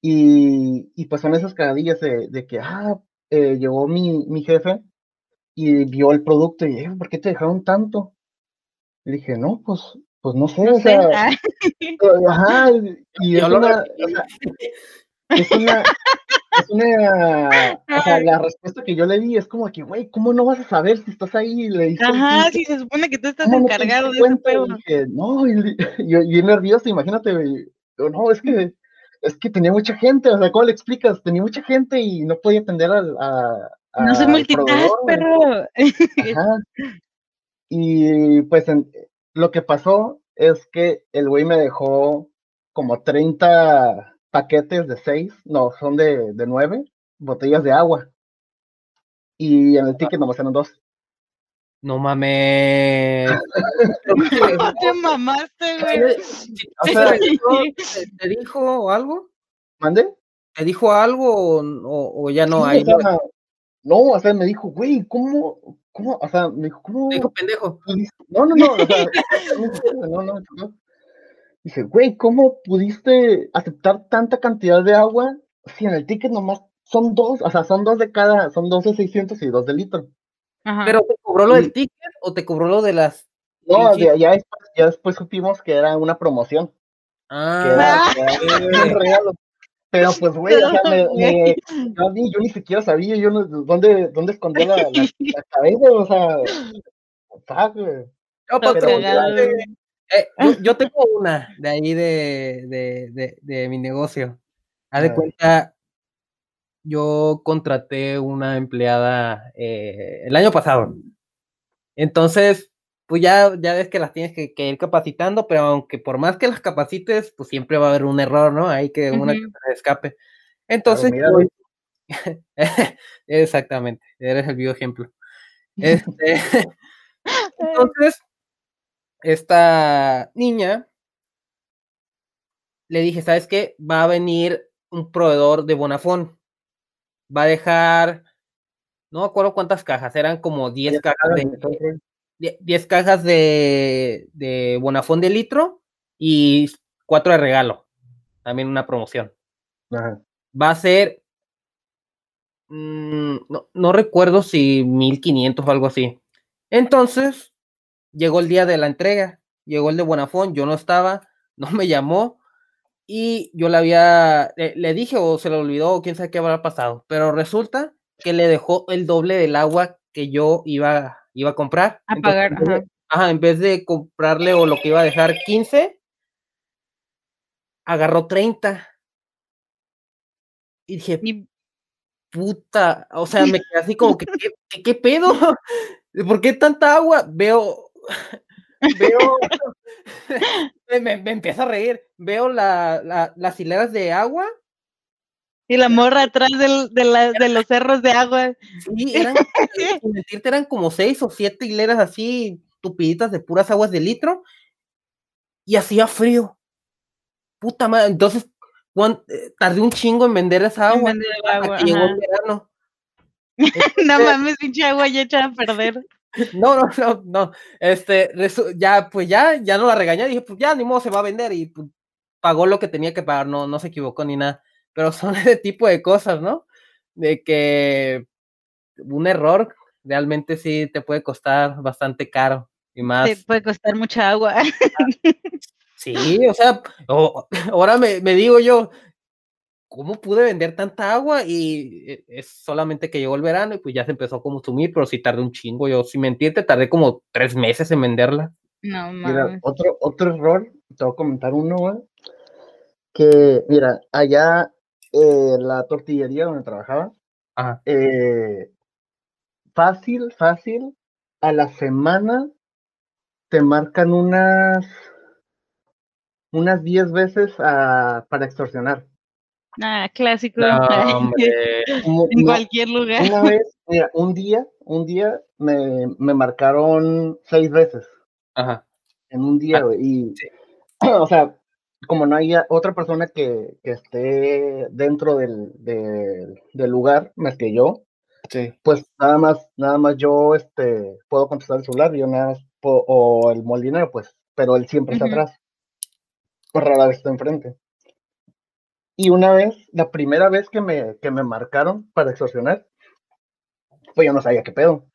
Y, y pues son esas cagadillas de, de que, ah, eh, llegó mi, mi, jefe y vio el producto y dije, ¿por qué te dejaron tanto? Le dije, no, pues, pues no sé, o sea, ah. ajá, y es una, es una, es una, o sea, la respuesta que yo le di es como que, güey, ¿cómo no vas a saber si estás ahí? Le dije, Ajá, si se supone que tú estás encargado de ese pedo. Dije, no, y, yo, nervioso, imagínate, no, es que es que tenía mucha gente, o sea, ¿cómo le explicas? Tenía mucha gente y no podía atender a... a, no se multitask, pero... Y pues lo que pasó es que el güey me dejó como 30 paquetes de 6, no, son de, de 9 botellas de agua. Y en el ticket nomás eran dos. No mames. te mamaste, güey. O sea, ¿te, dijo algo? ¿Mande? ¿Te dijo algo o, o, ya no hay? no, o sea, me dijo, güey, ¿cómo, ¿cómo? O sea, me dijo, ¿cómo? dijo pendejo. No, no, no, o sea, no, no, no. Dije, güey, ¿cómo pudiste aceptar tanta cantidad de agua si en el ticket nomás son dos, o sea, son dos de cada, son dos de 600 y dos de litro? ¿Pero te cobró lo del ticket o te cobró lo de las...? No, ya, ya, después, ya después supimos que era una promoción. Ah, que era, un regalo. Pero pues, güey, o sea, me, me, yo, ni siquiera sabía yo no, dónde, dónde escondía la, la, cabeza, o sea, güey. No, pero, eh, yo, yo, tengo una de ahí de, de, de, de mi negocio. Haz de cuenta, yo contraté una empleada eh, el año pasado. Entonces, pues ya, ya ves que las tienes que, ir capacitando, pero aunque por más que las capacites, pues siempre va a haber un error, ¿no? Hay que una que se escape. Entonces, exactamente, eres el vivo ejemplo. Este, entonces, esta niña le dije, ¿sabes qué? Va a venir un proveedor de Bonafón. Va a dejar, no me acuerdo cuántas cajas, eran como 10 cajas de, 10 cajas de, de Bonafón de litro y 4 de regalo. También una promoción. Va a ser, mm, no, no recuerdo si 1500 o algo así. Entonces, llegó el día de la entrega, llegó el de Bonafón, yo no estaba, no me llamó y yo le había, le, dije o se le olvidó o quién sabe qué habrá pasado, pero resulta que le dejó el doble del agua que yo iba, iba a comprar. A pagar, ajá. en vez de comprarle o lo que iba a dejar 15, agarró 30. Y dije, puta, o sea, me quedé así como que, ¿qué, qué pedo? ¿Por qué tanta agua? Veo, veo, me, me, empieza a reír, veo la, las hileras de agua. Y la morra atrás del, de, la, de, los cerros de agua. Sí, eran, eran como seis o siete hileras así, tupiditas de puras aguas de litro, y hacía frío. Puta madre, entonces eh, tardé un chingo en vender esa agua. En vender agua llegó el verano. no mames, pinche agua ya echada a perder. No, no, no, no. Este, ya, pues ya, ya no la regañé, dije, pues ya ni modo se va a vender y pues, pagó lo que tenía que pagar, no, no se equivocó ni nada. Pero son ese tipo de cosas, ¿no? De que un error realmente sí te puede costar bastante caro y más. Te puede costar mucha agua. Sí, o sea, ahora me, me digo yo, ¿cómo pude vender tanta agua? Y eh, es solamente que llegó el verano y pues ya se empezó a consumir, pero sí tardé un chingo. Yo, sin mentirte, tardé como tres meses en venderla. No, Mira, otro, otro error, te voy a comentar uno, güey. Que, mira, allá eh, la tortillería donde trabajaba, eh, fácil, fácil, a la semana te marcan unas unas 10 veces ah, para extorsionar. Ah, clásico. en cualquier lugar. Una vez, mira, un día, un día me, me marcaron seis veces. Ajá. En un día, ah, Y, o sea, como no hay otra persona que, que esté dentro del, del, lugar más que yo, sí. pues nada más, nada más yo este, puedo contestar el celular, yo nada más o el molinero, pues, pero él siempre está atrás. Pues rara vez está enfrente. Y una vez, la primera vez que me, que me marcaron para extorsionar, pues yo no sabía qué pedo.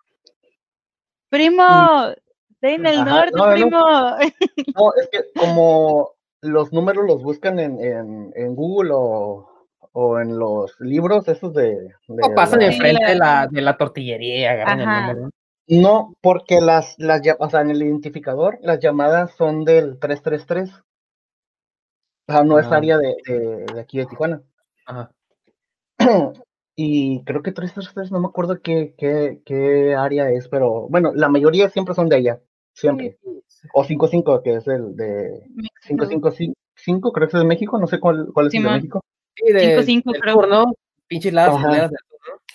Primo, estoy en el norte, primo. No. es que como los números los buscan en, en, en Google o, o, en los libros esos de... o pasan enfrente de la, de la tortillería, agarran el número. No, porque las, las, o sea, en el identificador, las llamadas son del 333 no es área de, de, aquí de Tijuana. Ajá. Y creo que 333, no me acuerdo qué, qué, qué, área es, pero bueno, la mayoría siempre son de allá, siempre. O 55, que es el de 555, creo que es de México, no sé cuál, cuál es el de México. Sí, de 55, creo. ¿no? Pinches ladas del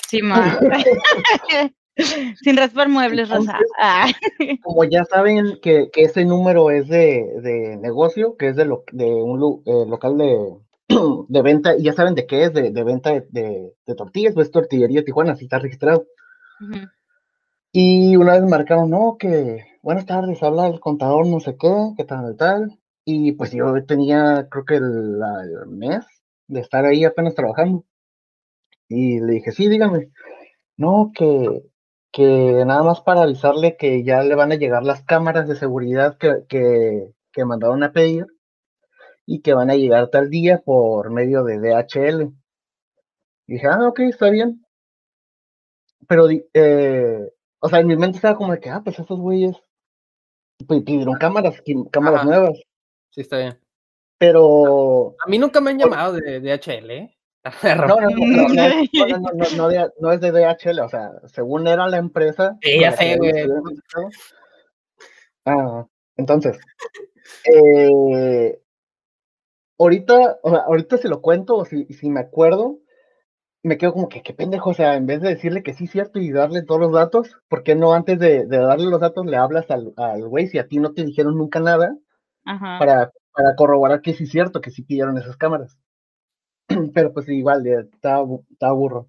Sí, ma. Sin raspar muebles, Rosa. Ah. Como ya saben que, que, ese número es de, de negocio, que es de, lo, de un eh, local de, de, venta, y ya saben de qué es, de, de venta de, de, tortillas, pues tortillería Tijuana, así está registrado. Y una vez marcaron, no, que buenas tardes, habla el contador, no sé qué, qué tal, tal. Y pues yo tenía, creo que el, mes de estar ahí apenas trabajando. Y le dije, sí, dígame. No, que, que nada más para avisarle que ya le van a llegar las cámaras de seguridad que, que, que mandaron a pedir y que van a llegar tal día por medio de DHL. Y dije, ah, ok, está bien. Pero eh, o sea, en mi mente estaba como de que, ah, pues esos güeyes pues, pidieron cámaras, cámaras nuevas. Sí, está bien. Pero. A mí nunca me han llamado de DHL, ¿eh? No, no, no, no, no, es de DHL, o sea, según era la empresa. Sí, ya sé, güey. Ah, entonces. Eh, ahorita, o sea, ahorita se lo cuento, o si, si me acuerdo, me quedo como que qué pendejo, o sea, en vez de decirle que sí es cierto y darle todos los datos, ¿por qué no antes de, darle los datos le hablas al, güey si a ti no te dijeron nunca nada Para, para corroborar que sí es cierto, que sí pidieron esas cámaras? Pero pues igual, estaba, burro.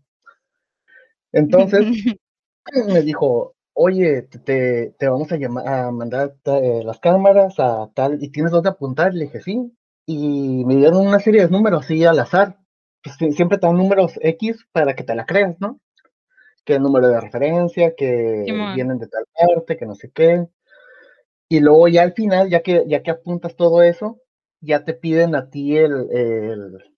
Entonces me dijo, oye, te, te vamos a, llamar, a mandar eh, las cámaras a tal, y tienes dónde apuntar, le dije sí, y me dieron una serie de números así al azar, pues, siempre te dan números X para que te la creas, ¿no? Que el número de referencia, que vienen de tal parte, que no sé qué. Y luego ya al final, ya que, ya que apuntas todo eso, ya te piden a ti el, el,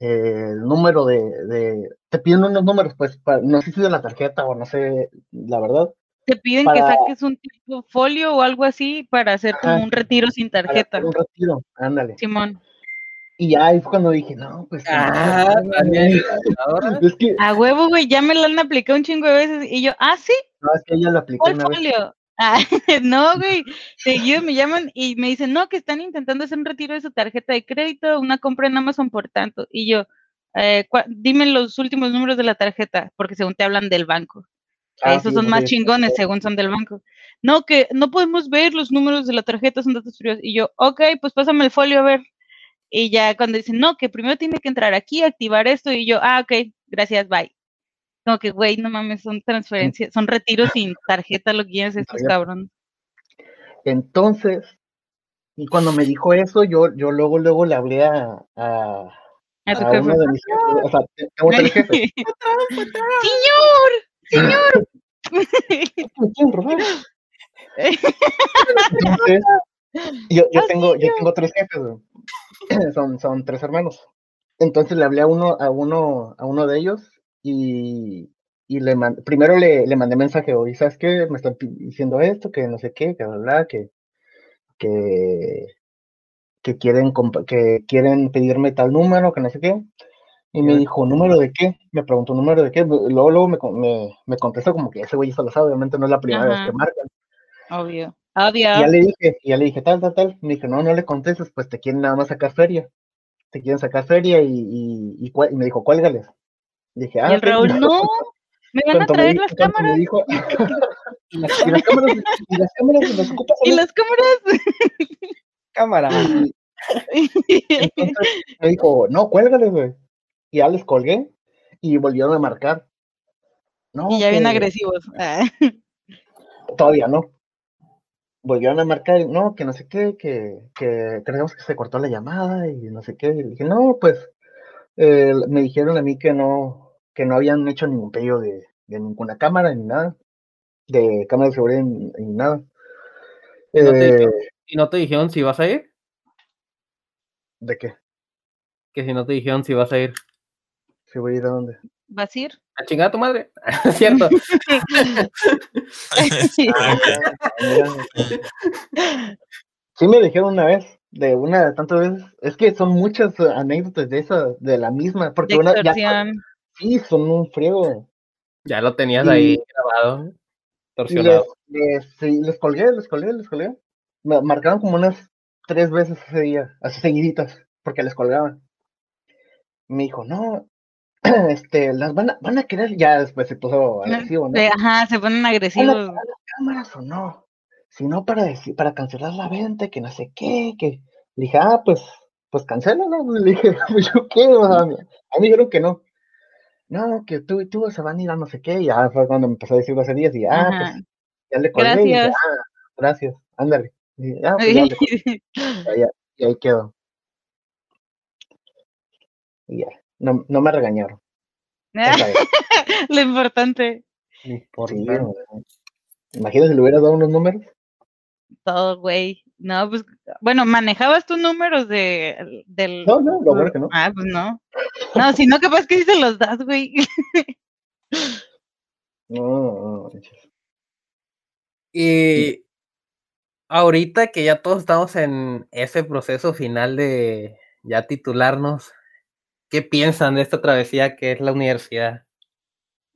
número de, Te piden unos números, pues, no sé si de la tarjeta o no sé, la verdad. Te piden que saques un tipo folio o algo así para hacer como un retiro sin tarjeta. Un retiro, ándale. Simón. Y ahí fue cuando dije, no, pues. Ah, también. A huevo, güey, ya me lo han aplicado un chingo de veces. Y yo, ah, sí. No, es que ella lo aplicó. Una vez. Ah, no, güey. Seguido me llaman y me dicen, no, que están intentando hacer un retiro de su tarjeta de crédito, una compra en Amazon por tanto. Y yo, eh, dime los últimos números de la tarjeta, porque según te hablan del banco. Ah, Esos son más chingones, según son del banco. No, que no podemos ver los números de la tarjeta, son datos fríos. Y yo, ok, pues pásame el folio a ver. Y ya cuando dicen, no, que primero tiene que entrar aquí, activar esto, y yo, ah, ok, gracias, bye. Como que, güey, no mames, son transferencias, son retiros sin tarjeta, lo que es estos cabrón. Entonces, y cuando me dijo eso, yo, yo luego, luego le hablé a, a, a, uno de mis jefes, o sea, tengo tres jefes. ¡Señor! ¡Señor! Entonces, yo, yo, tengo, yo tengo tres jefes, son, son tres hermanos. Entonces le hablé a uno, a uno, a uno de ellos y, y le primero le, le, mandé mensaje, oye, ¿sabes qué? Me están diciendo esto, que no sé qué, que bla, que, que, que quieren, que quieren pedirme tal número, que no sé qué. Y me dijo, ¿número de qué? Me preguntó, ¿número de qué? Luego, luego me, me, me contestó como que ese güey eso lo sabe, obviamente no es la primera vez que marcan. Obvio. Y ya le dije, ya le dije, tal, tal, tal. Me dijo, no, no le contestes, pues te quieren nada más sacar feria. Te quieren sacar feria y, y, y, me dijo, cuélgales. Dije, ah, y el Raúl, no, me van a traer las cámaras. Dijo, y, las, cámaras, y las cámaras, y las ocupas. Y las cámaras. Cámara. Entonces me dijo, no, cuélgales, güey. Y ya les colgué y volvieron a marcar. No, y ya bien agresivos. Todavía no volvieron a marcar, no, que no sé qué, que, que creemos que se cortó la llamada y no sé qué. Y dije, no, pues eh, me dijeron a mí que no, que no habían hecho ningún pedido de, ninguna cámara ni nada, de cámara de seguridad ni, nada. ¿Y no, te, eh, ¿Y no te dijeron si vas a ir? ¿De qué? Que si no te dijeron si vas a ir. ¿Si voy a ir a dónde? ¿Vas a ir? A chingar a tu madre. Cierto. sí me dijeron una vez, de una de tantas veces. Es que son muchas anécdotas de esa, de la misma. Porque una, ya, sí, son un friego. Ya lo tenías ahí grabado. Torsionado. Les, les, colgué, les colgué, les colgué. Me marcaron como unas tres veces ese día, así seguiditas, porque les colgaban. Me dijo, no, este, las van a, van a querer, ya después se puso agresivo, ¿no? Ajá, se ponen agresivos. las cámaras o no? Si no, para decir, para cancelar la venta, que no sé qué, que. Le dije, ah, pues, pues cancélala. Le dije, pues yo qué, o sea, a mí dijeron que no. No, que tú, tú se van a ir a no sé qué, y ya fue cuando me empezó a decir hace días, y ah, pues, ya le colgué, gracias. y dije, ah, gracias, ándale. Y, ah, pues, ya y ahí quedó. Y ya, no, no me regañaron. Lo importante. Imagínate si le hubieras dado unos números. Todo, güey. No, pues, bueno, manejabas tus números de, del... No, no, lo bueno que no. Ah, pues no. No, si no, capaz que sí se los das, güey. No, no, Y ahorita que ya todos estamos en ese proceso final de ya titularnos, ¿qué piensan de esta travesía que es la universidad?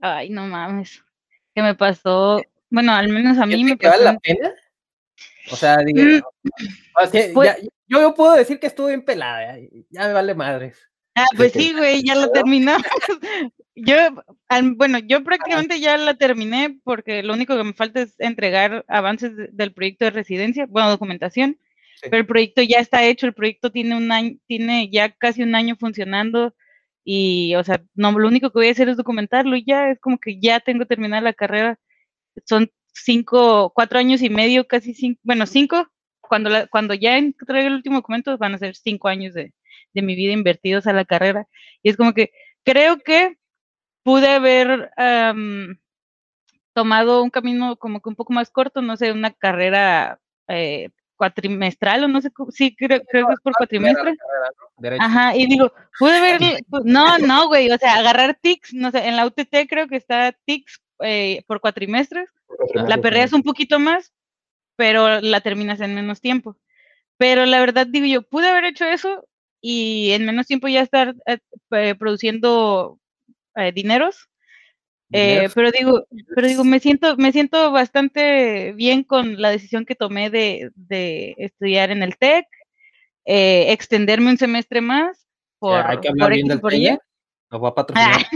Ay, no mames. ¿Qué me pasó? Bueno, al menos a mí me pasó. ¿Vale la pena? O sea, digo, mm, pues yo, puedo decir que estuve en pelada, ya, me vale madres. Ah, pues sí, güey, ya lo terminó. yo, bueno, yo prácticamente ya la terminé porque lo único que me falta es entregar avances del proyecto de residencia, bueno, documentación, pero el proyecto ya está hecho, el proyecto tiene un año, tiene ya casi un año funcionando y, o sea, no, lo único que voy a hacer es documentarlo y ya es como que ya tengo terminada la carrera. Son cinco, cuatro años y medio, casi cinco, bueno, cinco, cuando, la, cuando ya entregue el último documento van a ser cinco años de, de mi vida invertidos a la carrera. Y es como que creo que pude haber tomado un camino como que un poco más corto, no sé, una carrera eh, cuatrimestral o no sé, sí, creo, creo que es por cuatrimestre. Ajá, y digo, pude ver, no, no, güey, o sea, agarrar TICS, no sé, en la UTT creo que está TICS eh, por cuatrimestres, la perreas un poquito más, pero la terminas en menos tiempo. Pero la verdad, digo yo, pude haber hecho eso y en menos tiempo ya estar eh, produciendo eh, dineros. pero digo, pero digo, me siento, me siento bastante bien con la decisión que tomé de, de estudiar en el TEC, extenderme un semestre más. Por, hay que hablar bien del TEC. Nos va a patrocinar.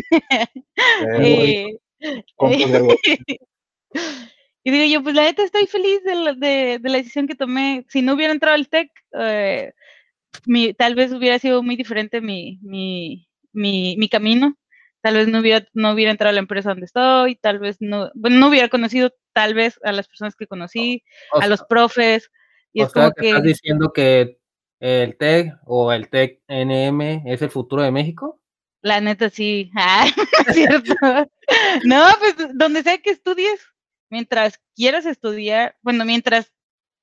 y digo yo, pues la neta estoy feliz de la, de, la decisión que tomé. Si no hubiera entrado al TEC, eh, tal vez hubiera sido muy diferente mi, mi, mi, mi, camino. Tal vez no hubiera, no hubiera entrado a la empresa donde estoy, tal vez no, bueno, no hubiera conocido tal vez a las personas que conocí, a los profes. Y es como que, ¿Estás diciendo que el TEC o el TEC NM es el futuro de México? La neta sí. Ah, cierto. no, pues donde sea que estudies, mientras quieras estudiar, bueno, mientras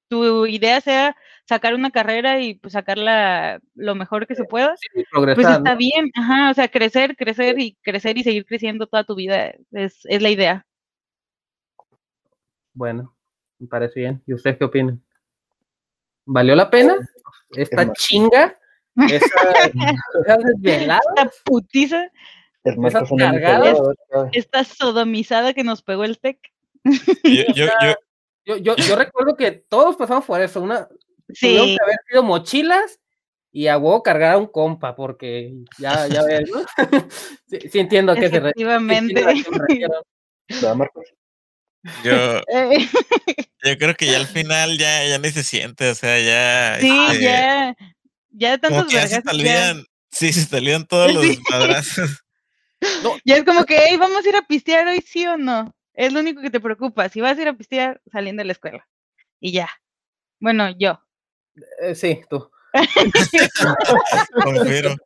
tu idea sea sacar una carrera y pues sacarla lo mejor que se pueda, pues está bien, ajá, o sea, crecer, crecer y crecer y seguir creciendo toda tu vida es, es la idea. Bueno, me parece bien. ¿Y ustedes qué opinan? ¿Valió la pena esta chinga esa, esa putiza. Esa cargada, esta sodomizada que nos pegó el tech. Yo, yo, yo, yo, recuerdo que todos pasamos por eso. Una, sí. que haber sido mochilas y a huevo cargar a un compa, porque ya, ya ves, ¿no? sí, entiendo a qué se Efectivamente. Yo, yo creo que ya al final ya, ya ni se siente, o sea, ya. Sí, este, ya. Ya tantos como se sí, se salían todos los madrazos. Ya es como que, hey, vamos a ir a pistear hoy, sí o no. Es lo único que te preocupa. Si vas a ir a pistear saliendo de la escuela. Y ya. Bueno, yo. Eh, sí, tú.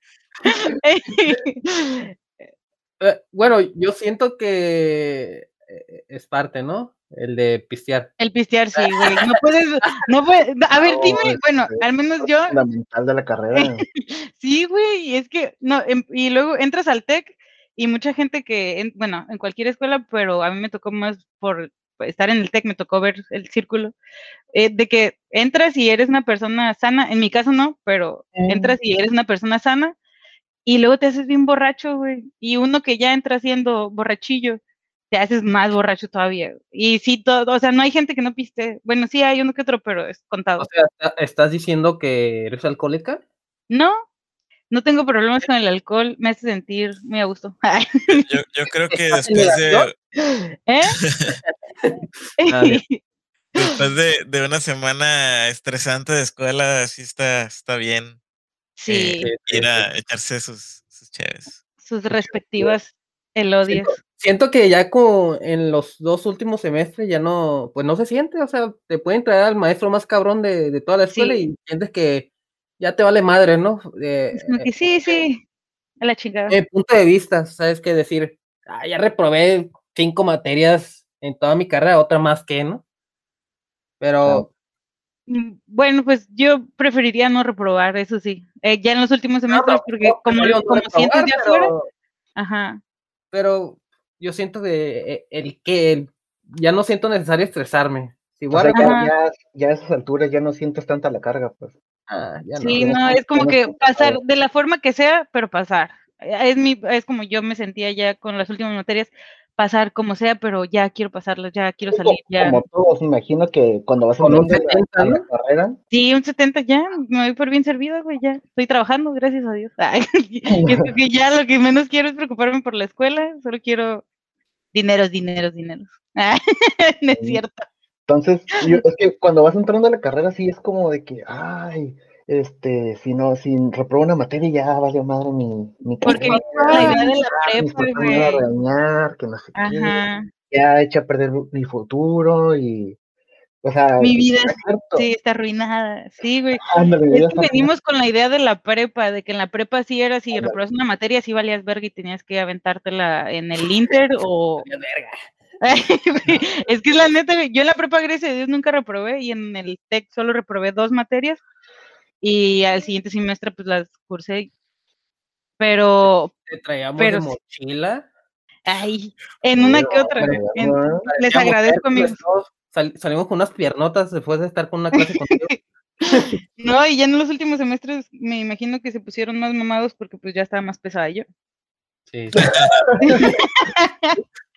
Eh, bueno, yo siento que eh, es parte, ¿no? El de pistear. El pistear, sí, güey. No puedes, no puedes, a ver, dime, bueno, al menos yo. Fundamental de la carrera. sí, güey, es que, no, em, y luego entras al TEC y mucha gente que, bueno, en cualquier escuela, pero a mí me tocó más por estar en el TEC, me tocó ver el círculo, eh, de que entras y eres una persona sana, en mi caso no, pero entras y eres una persona sana y luego te haces bien borracho, güey, y uno que ya entra siendo borrachillo te haces más borracho todavía. Y sí, todo, o sea, no hay gente que no piste. Bueno, sí hay uno que otro, pero es contado. O sea, ¿estás diciendo que eres alcohólica? No, no tengo problemas con el alcohol, me hace sentir muy a gusto. Yo, yo creo que después de... ¿Eh? Ah, después de, de, una semana estresante de escuela, sí está, está bien. Sí. Eh, ir a echarse sus, sus Sus respectivas El odias. Siento, que ya como en los dos últimos semestres ya no, pues no se siente, o sea, te pueden traer al maestro más cabrón de, toda la escuela y sientes que ya te vale madre, ¿no? sí, sí, a la chingada. Mi punto de vista, ¿sabes qué decir? Ah, ya reprobé cinco materias en toda mi carrera, otra más que, ¿no? Pero... Mm, bueno, pues yo preferiría no reprobar, eso sí. Eh, ya en los últimos semestres, porque como, como sientes ya afuera. Ajá. Pero yo siento que eh, el que ya no siento necesario estresarme. Igual ya, ya, a esas alturas ya no sientes tanta la carga, pues. Ah, sí, no, es como que pasar de la forma que sea, pero pasar. Es, mi, es como yo me sentía ya con las últimas materias, pasar como sea, pero ya quiero pasarlo, ya quiero salir. Ya. Como todos, imagino que cuando vas a un 70, la, carrera. Sí, un 70 ya, me voy por bien servido, güey, ya. Estoy trabajando, gracias a Dios. yo creo que ya lo que menos quiero es preocuparme por la escuela, solo quiero dineros, dineros, dineros. no es cierto. Entonces, es que cuando vas entrando a la carrera, sí es como de que, ay, este, si no, si reprobo una materia ya vale madre mi, mi Porque la idea de la prepa, güey. que no sé qué, ya echa a perder mi futuro y, o sea, mi vida sí está arruinada, sí, güey. es que venimos con la idea de la prepa, de que en la prepa sí era, si reprobas una materia, sí valías verga y tenías que aventártela en el Inter o... es que es la neta, yo en la prepa, gracias a Dios, nunca reprobé y en el TEC solo reprobé dos materias y al siguiente semestre pues las cursé. Pero... ¿Te traíamos de mochila? Ay, en una que otra. les agradezco, amigos. salimos con unas piernotas después de estar con una clase contigo. no, y ya en los últimos semestres me imagino que se pusieron más mamados porque pues ya estaba más pesada yo. Sí.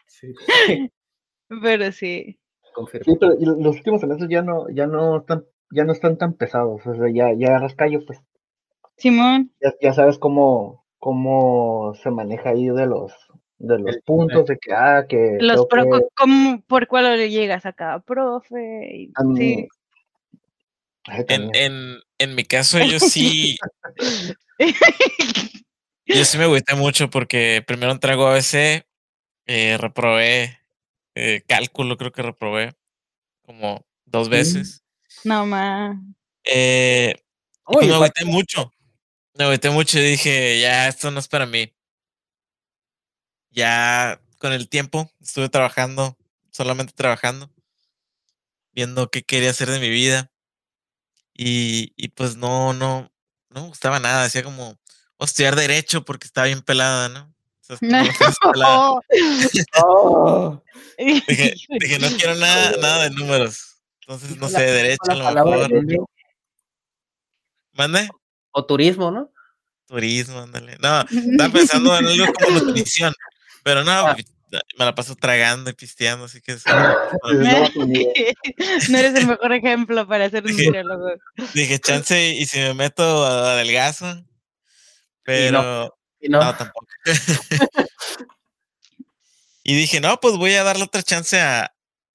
sí. Pero sí. Sí, pero los últimos semestres ya no, ya no están ya no están tan pesados, o sea, ya, ya rascallo, pues. Simón. Ya, sabes cómo, cómo se maneja ahí de los, de los puntos, de que, ah, que... Los ¿cómo, ¿Por cuál le llegas a cada profe? sí. En, en, en, mi caso, yo sí... yo sí me agüité mucho porque primero entrego ABC, eh, reprobé eh, cálculo, creo que reprobé como dos veces. No más. Eh, pues me agüité mucho. Me agüité mucho y dije, ya, esto no es para mí. Ya con el tiempo estuve trabajando, solamente trabajando, viendo qué quería hacer de mi vida. Y, y pues no, no, no me gustaba nada. Decía como, o estudiar derecho porque estaba bien pelada, ¿no? no, oh. dije, dije, no quiero nada, nada de números. Entonces, no sé, derecho a lo mejor. ¿Mande? O turismo, ¿no? Turismo, ándale. No, estaba pensando en algo como nutrición. Pero no, ah. me la paso tragando y pisteando, así que... no eres el mejor ejemplo para ser un nutriólogo. Dije, chance, y si me meto a adelgazo, pero... no. no tampoco. y dije, no, pues voy a darle otra chance a,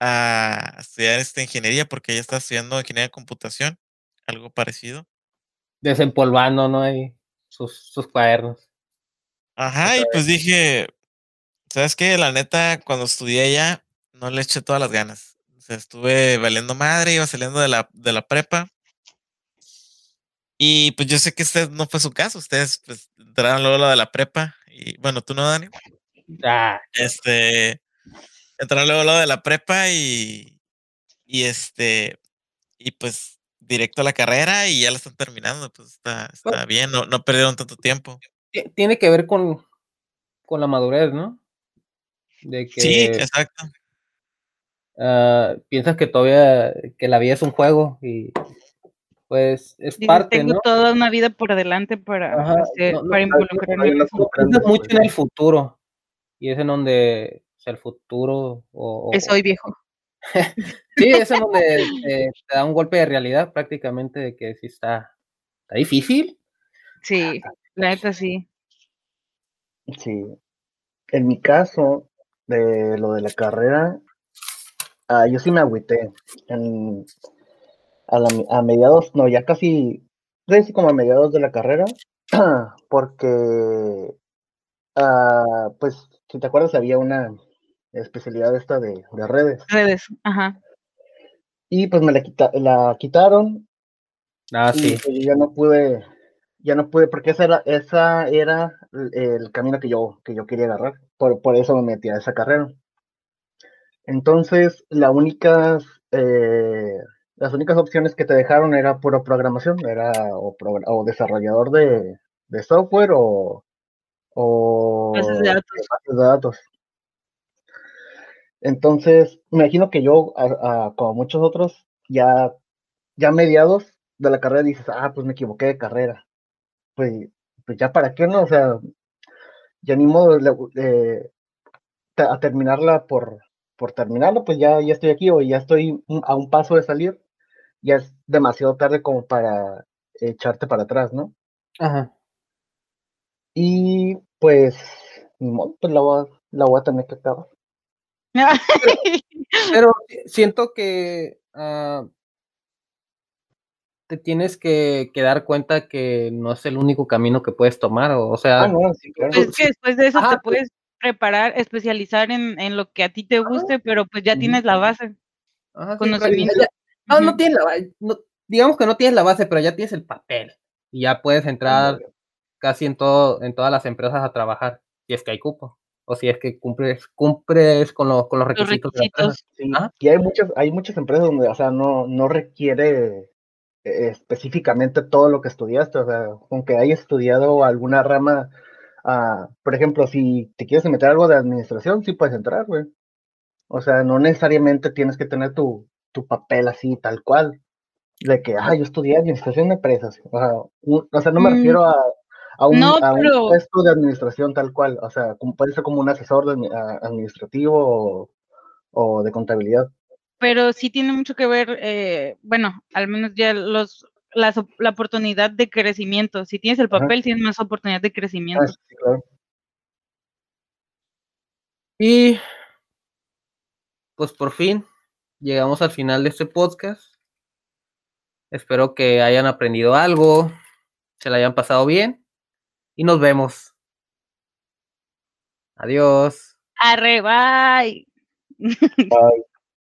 a estudiar esta ingeniería porque ella está estudiando ingeniería de computación, algo parecido. Desempolvando, ¿no? hay sus, sus cuadernos. Ajá, y pues dije, ¿sabes qué? La neta, cuando estudié ya, no le eché todas las ganas. O sea, estuve valiendo madre, iba saliendo de la, de la prepa. Y pues yo sé que este no fue su caso, ustedes pues entraron luego lo de la prepa. Y bueno, tú no, Dani. Ah. Este, entraron luego lo de la prepa y, y este, y pues directo a la carrera y ya la están terminando, pues está, está bien, no, no perdieron tanto tiempo. Tiene que ver con, con la madurez, ¿no? De que, sí, exacto. Uh, piensas que todavía, que la vida es un juego y pues es parte, tengo toda una vida por delante para, para involucrarme. mucho en el futuro y es en donde el futuro. O, que soy viejo. sí, es donde te, da un golpe de realidad prácticamente de que sí está, está difícil. Sí, la neta sí. Sí. En mi caso, de lo de la carrera, ah, yo sí me agüité. En, a, a, mediados, no, ya casi, casi como a mediados de la carrera, porque ah, pues, si te acuerdas, había una especialidad esta de, redes. Redes, ajá. Y pues me la, la quitaron. Ah, sí. Pues, ya no pude, ya no pude, porque esa era, esa era el camino que yo, que yo quería agarrar. Por, por eso me metí a esa carrera. Entonces, la única, eh, las únicas opciones que te dejaron era pura programación, era o, o desarrollador de, de, software o, o bases de datos. Bases de datos. Entonces, me imagino que yo, como muchos otros, ya, ya mediados de la carrera dices, ah, pues me equivoqué de carrera. Pues, pues ya para qué, ¿no? O sea, ya ni modo de, a terminarla por, por terminarlo, pues ya, ya estoy aquí o ya estoy a un paso de salir, ya es demasiado tarde como para echarte para atrás, ¿no? Ajá. Y pues, ni modo, pues la voy, la voy a tener que acabar. Pero, siento que ah, te tienes que, dar cuenta que no es el único camino que puedes tomar, o, sea... Ah, no, sí, claro. Pues que después de eso te puedes preparar, especializar en, en, lo que a ti te guste, pero pues ya tienes la base. conocimiento. no, no tienes la base, digamos que no tienes la base, pero ya tienes el papel y ya puedes entrar casi en todo, en todas las empresas a trabajar, si es que hay cupo o si es que cumples, cumples con, con los requisitos. Y hay muchas, hay muchas empresas donde, o sea, no, no requiere eh, específicamente todo lo que estudiaste, o sea, aunque hayas estudiado alguna rama, uh, por ejemplo, si te quieres meter algo de administración, sí puedes entrar, güey. O sea, no necesariamente tienes que tener tu, tu papel así, tal cual, de que, ah, yo estudié administración de empresas. O sea, no me mm. refiero a a un, puesto de administración tal cual, o sea, como, puede ser como un asesor administrativo o, de contabilidad. Pero sí tiene mucho que ver, eh, bueno, al menos ya los la, la, oportunidad de crecimiento. Si tienes el papel, tienes más oportunidad de crecimiento. Ah, y pues por fin llegamos al final de este podcast. Espero que hayan aprendido algo, se la hayan pasado bien y nos vemos. Adiós. Arre, bye. Bye.